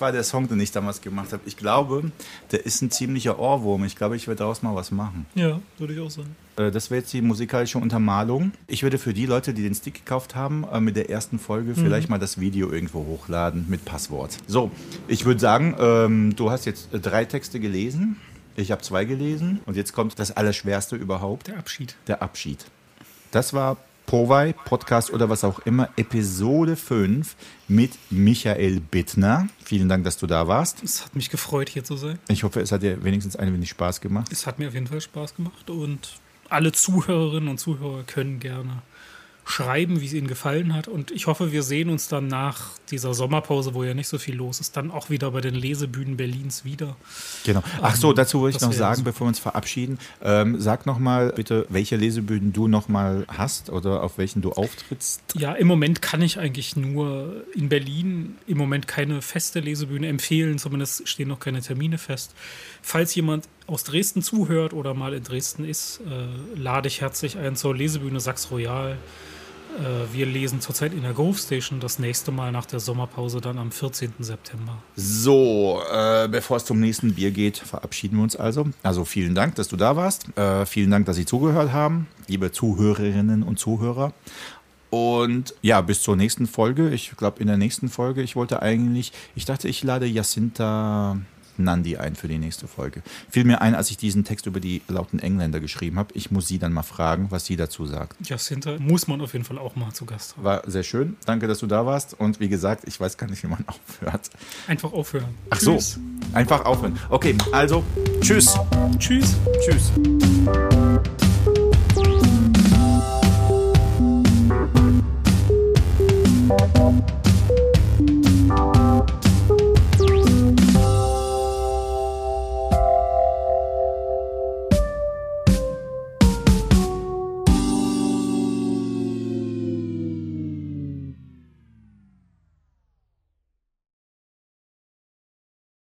war der Song, den ich damals gemacht habe. Ich glaube, der ist ein ziemlicher Ohrwurm. Ich glaube, ich werde daraus mal was machen. Ja, würde ich auch sagen. Äh, das wäre jetzt die musikalische Untermalung. Ich würde für die Leute, die den Stick gekauft haben, äh, mit der ersten Folge mhm. vielleicht mal das Video irgendwo hochladen mit Passwort. So, ich würde sagen, ähm, du hast jetzt drei Texte gelesen. Ich habe zwei gelesen. Und jetzt kommt das Allerschwerste überhaupt. Der Abschied. Der Abschied. Das war Powei, Podcast oder was auch immer, Episode 5 mit Michael Bittner. Vielen Dank, dass du da warst. Es hat mich gefreut, hier zu sein. Ich hoffe, es hat dir wenigstens ein wenig Spaß gemacht. Es hat mir auf jeden Fall Spaß gemacht und alle Zuhörerinnen und Zuhörer können gerne schreiben, wie es Ihnen gefallen hat. Und ich hoffe, wir sehen uns dann nach dieser Sommerpause, wo ja nicht so viel los ist, dann auch wieder bei den Lesebühnen Berlins wieder. Genau. Ach so, ähm, dazu wollte ich noch sagen, so. bevor wir uns verabschieden, ähm, sag noch mal bitte, welche Lesebühnen du noch mal hast oder auf welchen du auftrittst. Ja, im Moment kann ich eigentlich nur in Berlin im Moment keine feste Lesebühne empfehlen, zumindest stehen noch keine Termine fest. Falls jemand aus Dresden zuhört oder mal in Dresden ist, äh, lade ich herzlich ein zur Lesebühne Sachs Royal. Äh, wir lesen zurzeit in der Grove Station das nächste Mal nach der Sommerpause dann am 14. September. So, äh, bevor es zum nächsten Bier geht, verabschieden wir uns also. Also vielen Dank, dass du da warst. Äh, vielen Dank, dass Sie zugehört haben, liebe Zuhörerinnen und Zuhörer. Und ja, bis zur nächsten Folge. Ich glaube, in der nächsten Folge, ich wollte eigentlich, ich dachte, ich lade Jacinta Nandi ein für die nächste Folge. Fiel mir ein, als ich diesen Text über die lauten Engländer geschrieben habe. Ich muss sie dann mal fragen, was sie dazu sagt. Jacinta muss man auf jeden Fall auch mal zu Gast haben. War sehr schön. Danke, dass du da warst. Und wie gesagt, ich weiß gar nicht, wie man [LAUGHS] aufhört. Einfach aufhören. Ach so. Einfach aufhören. Okay, also tschüss. Tschüss. Tschüss.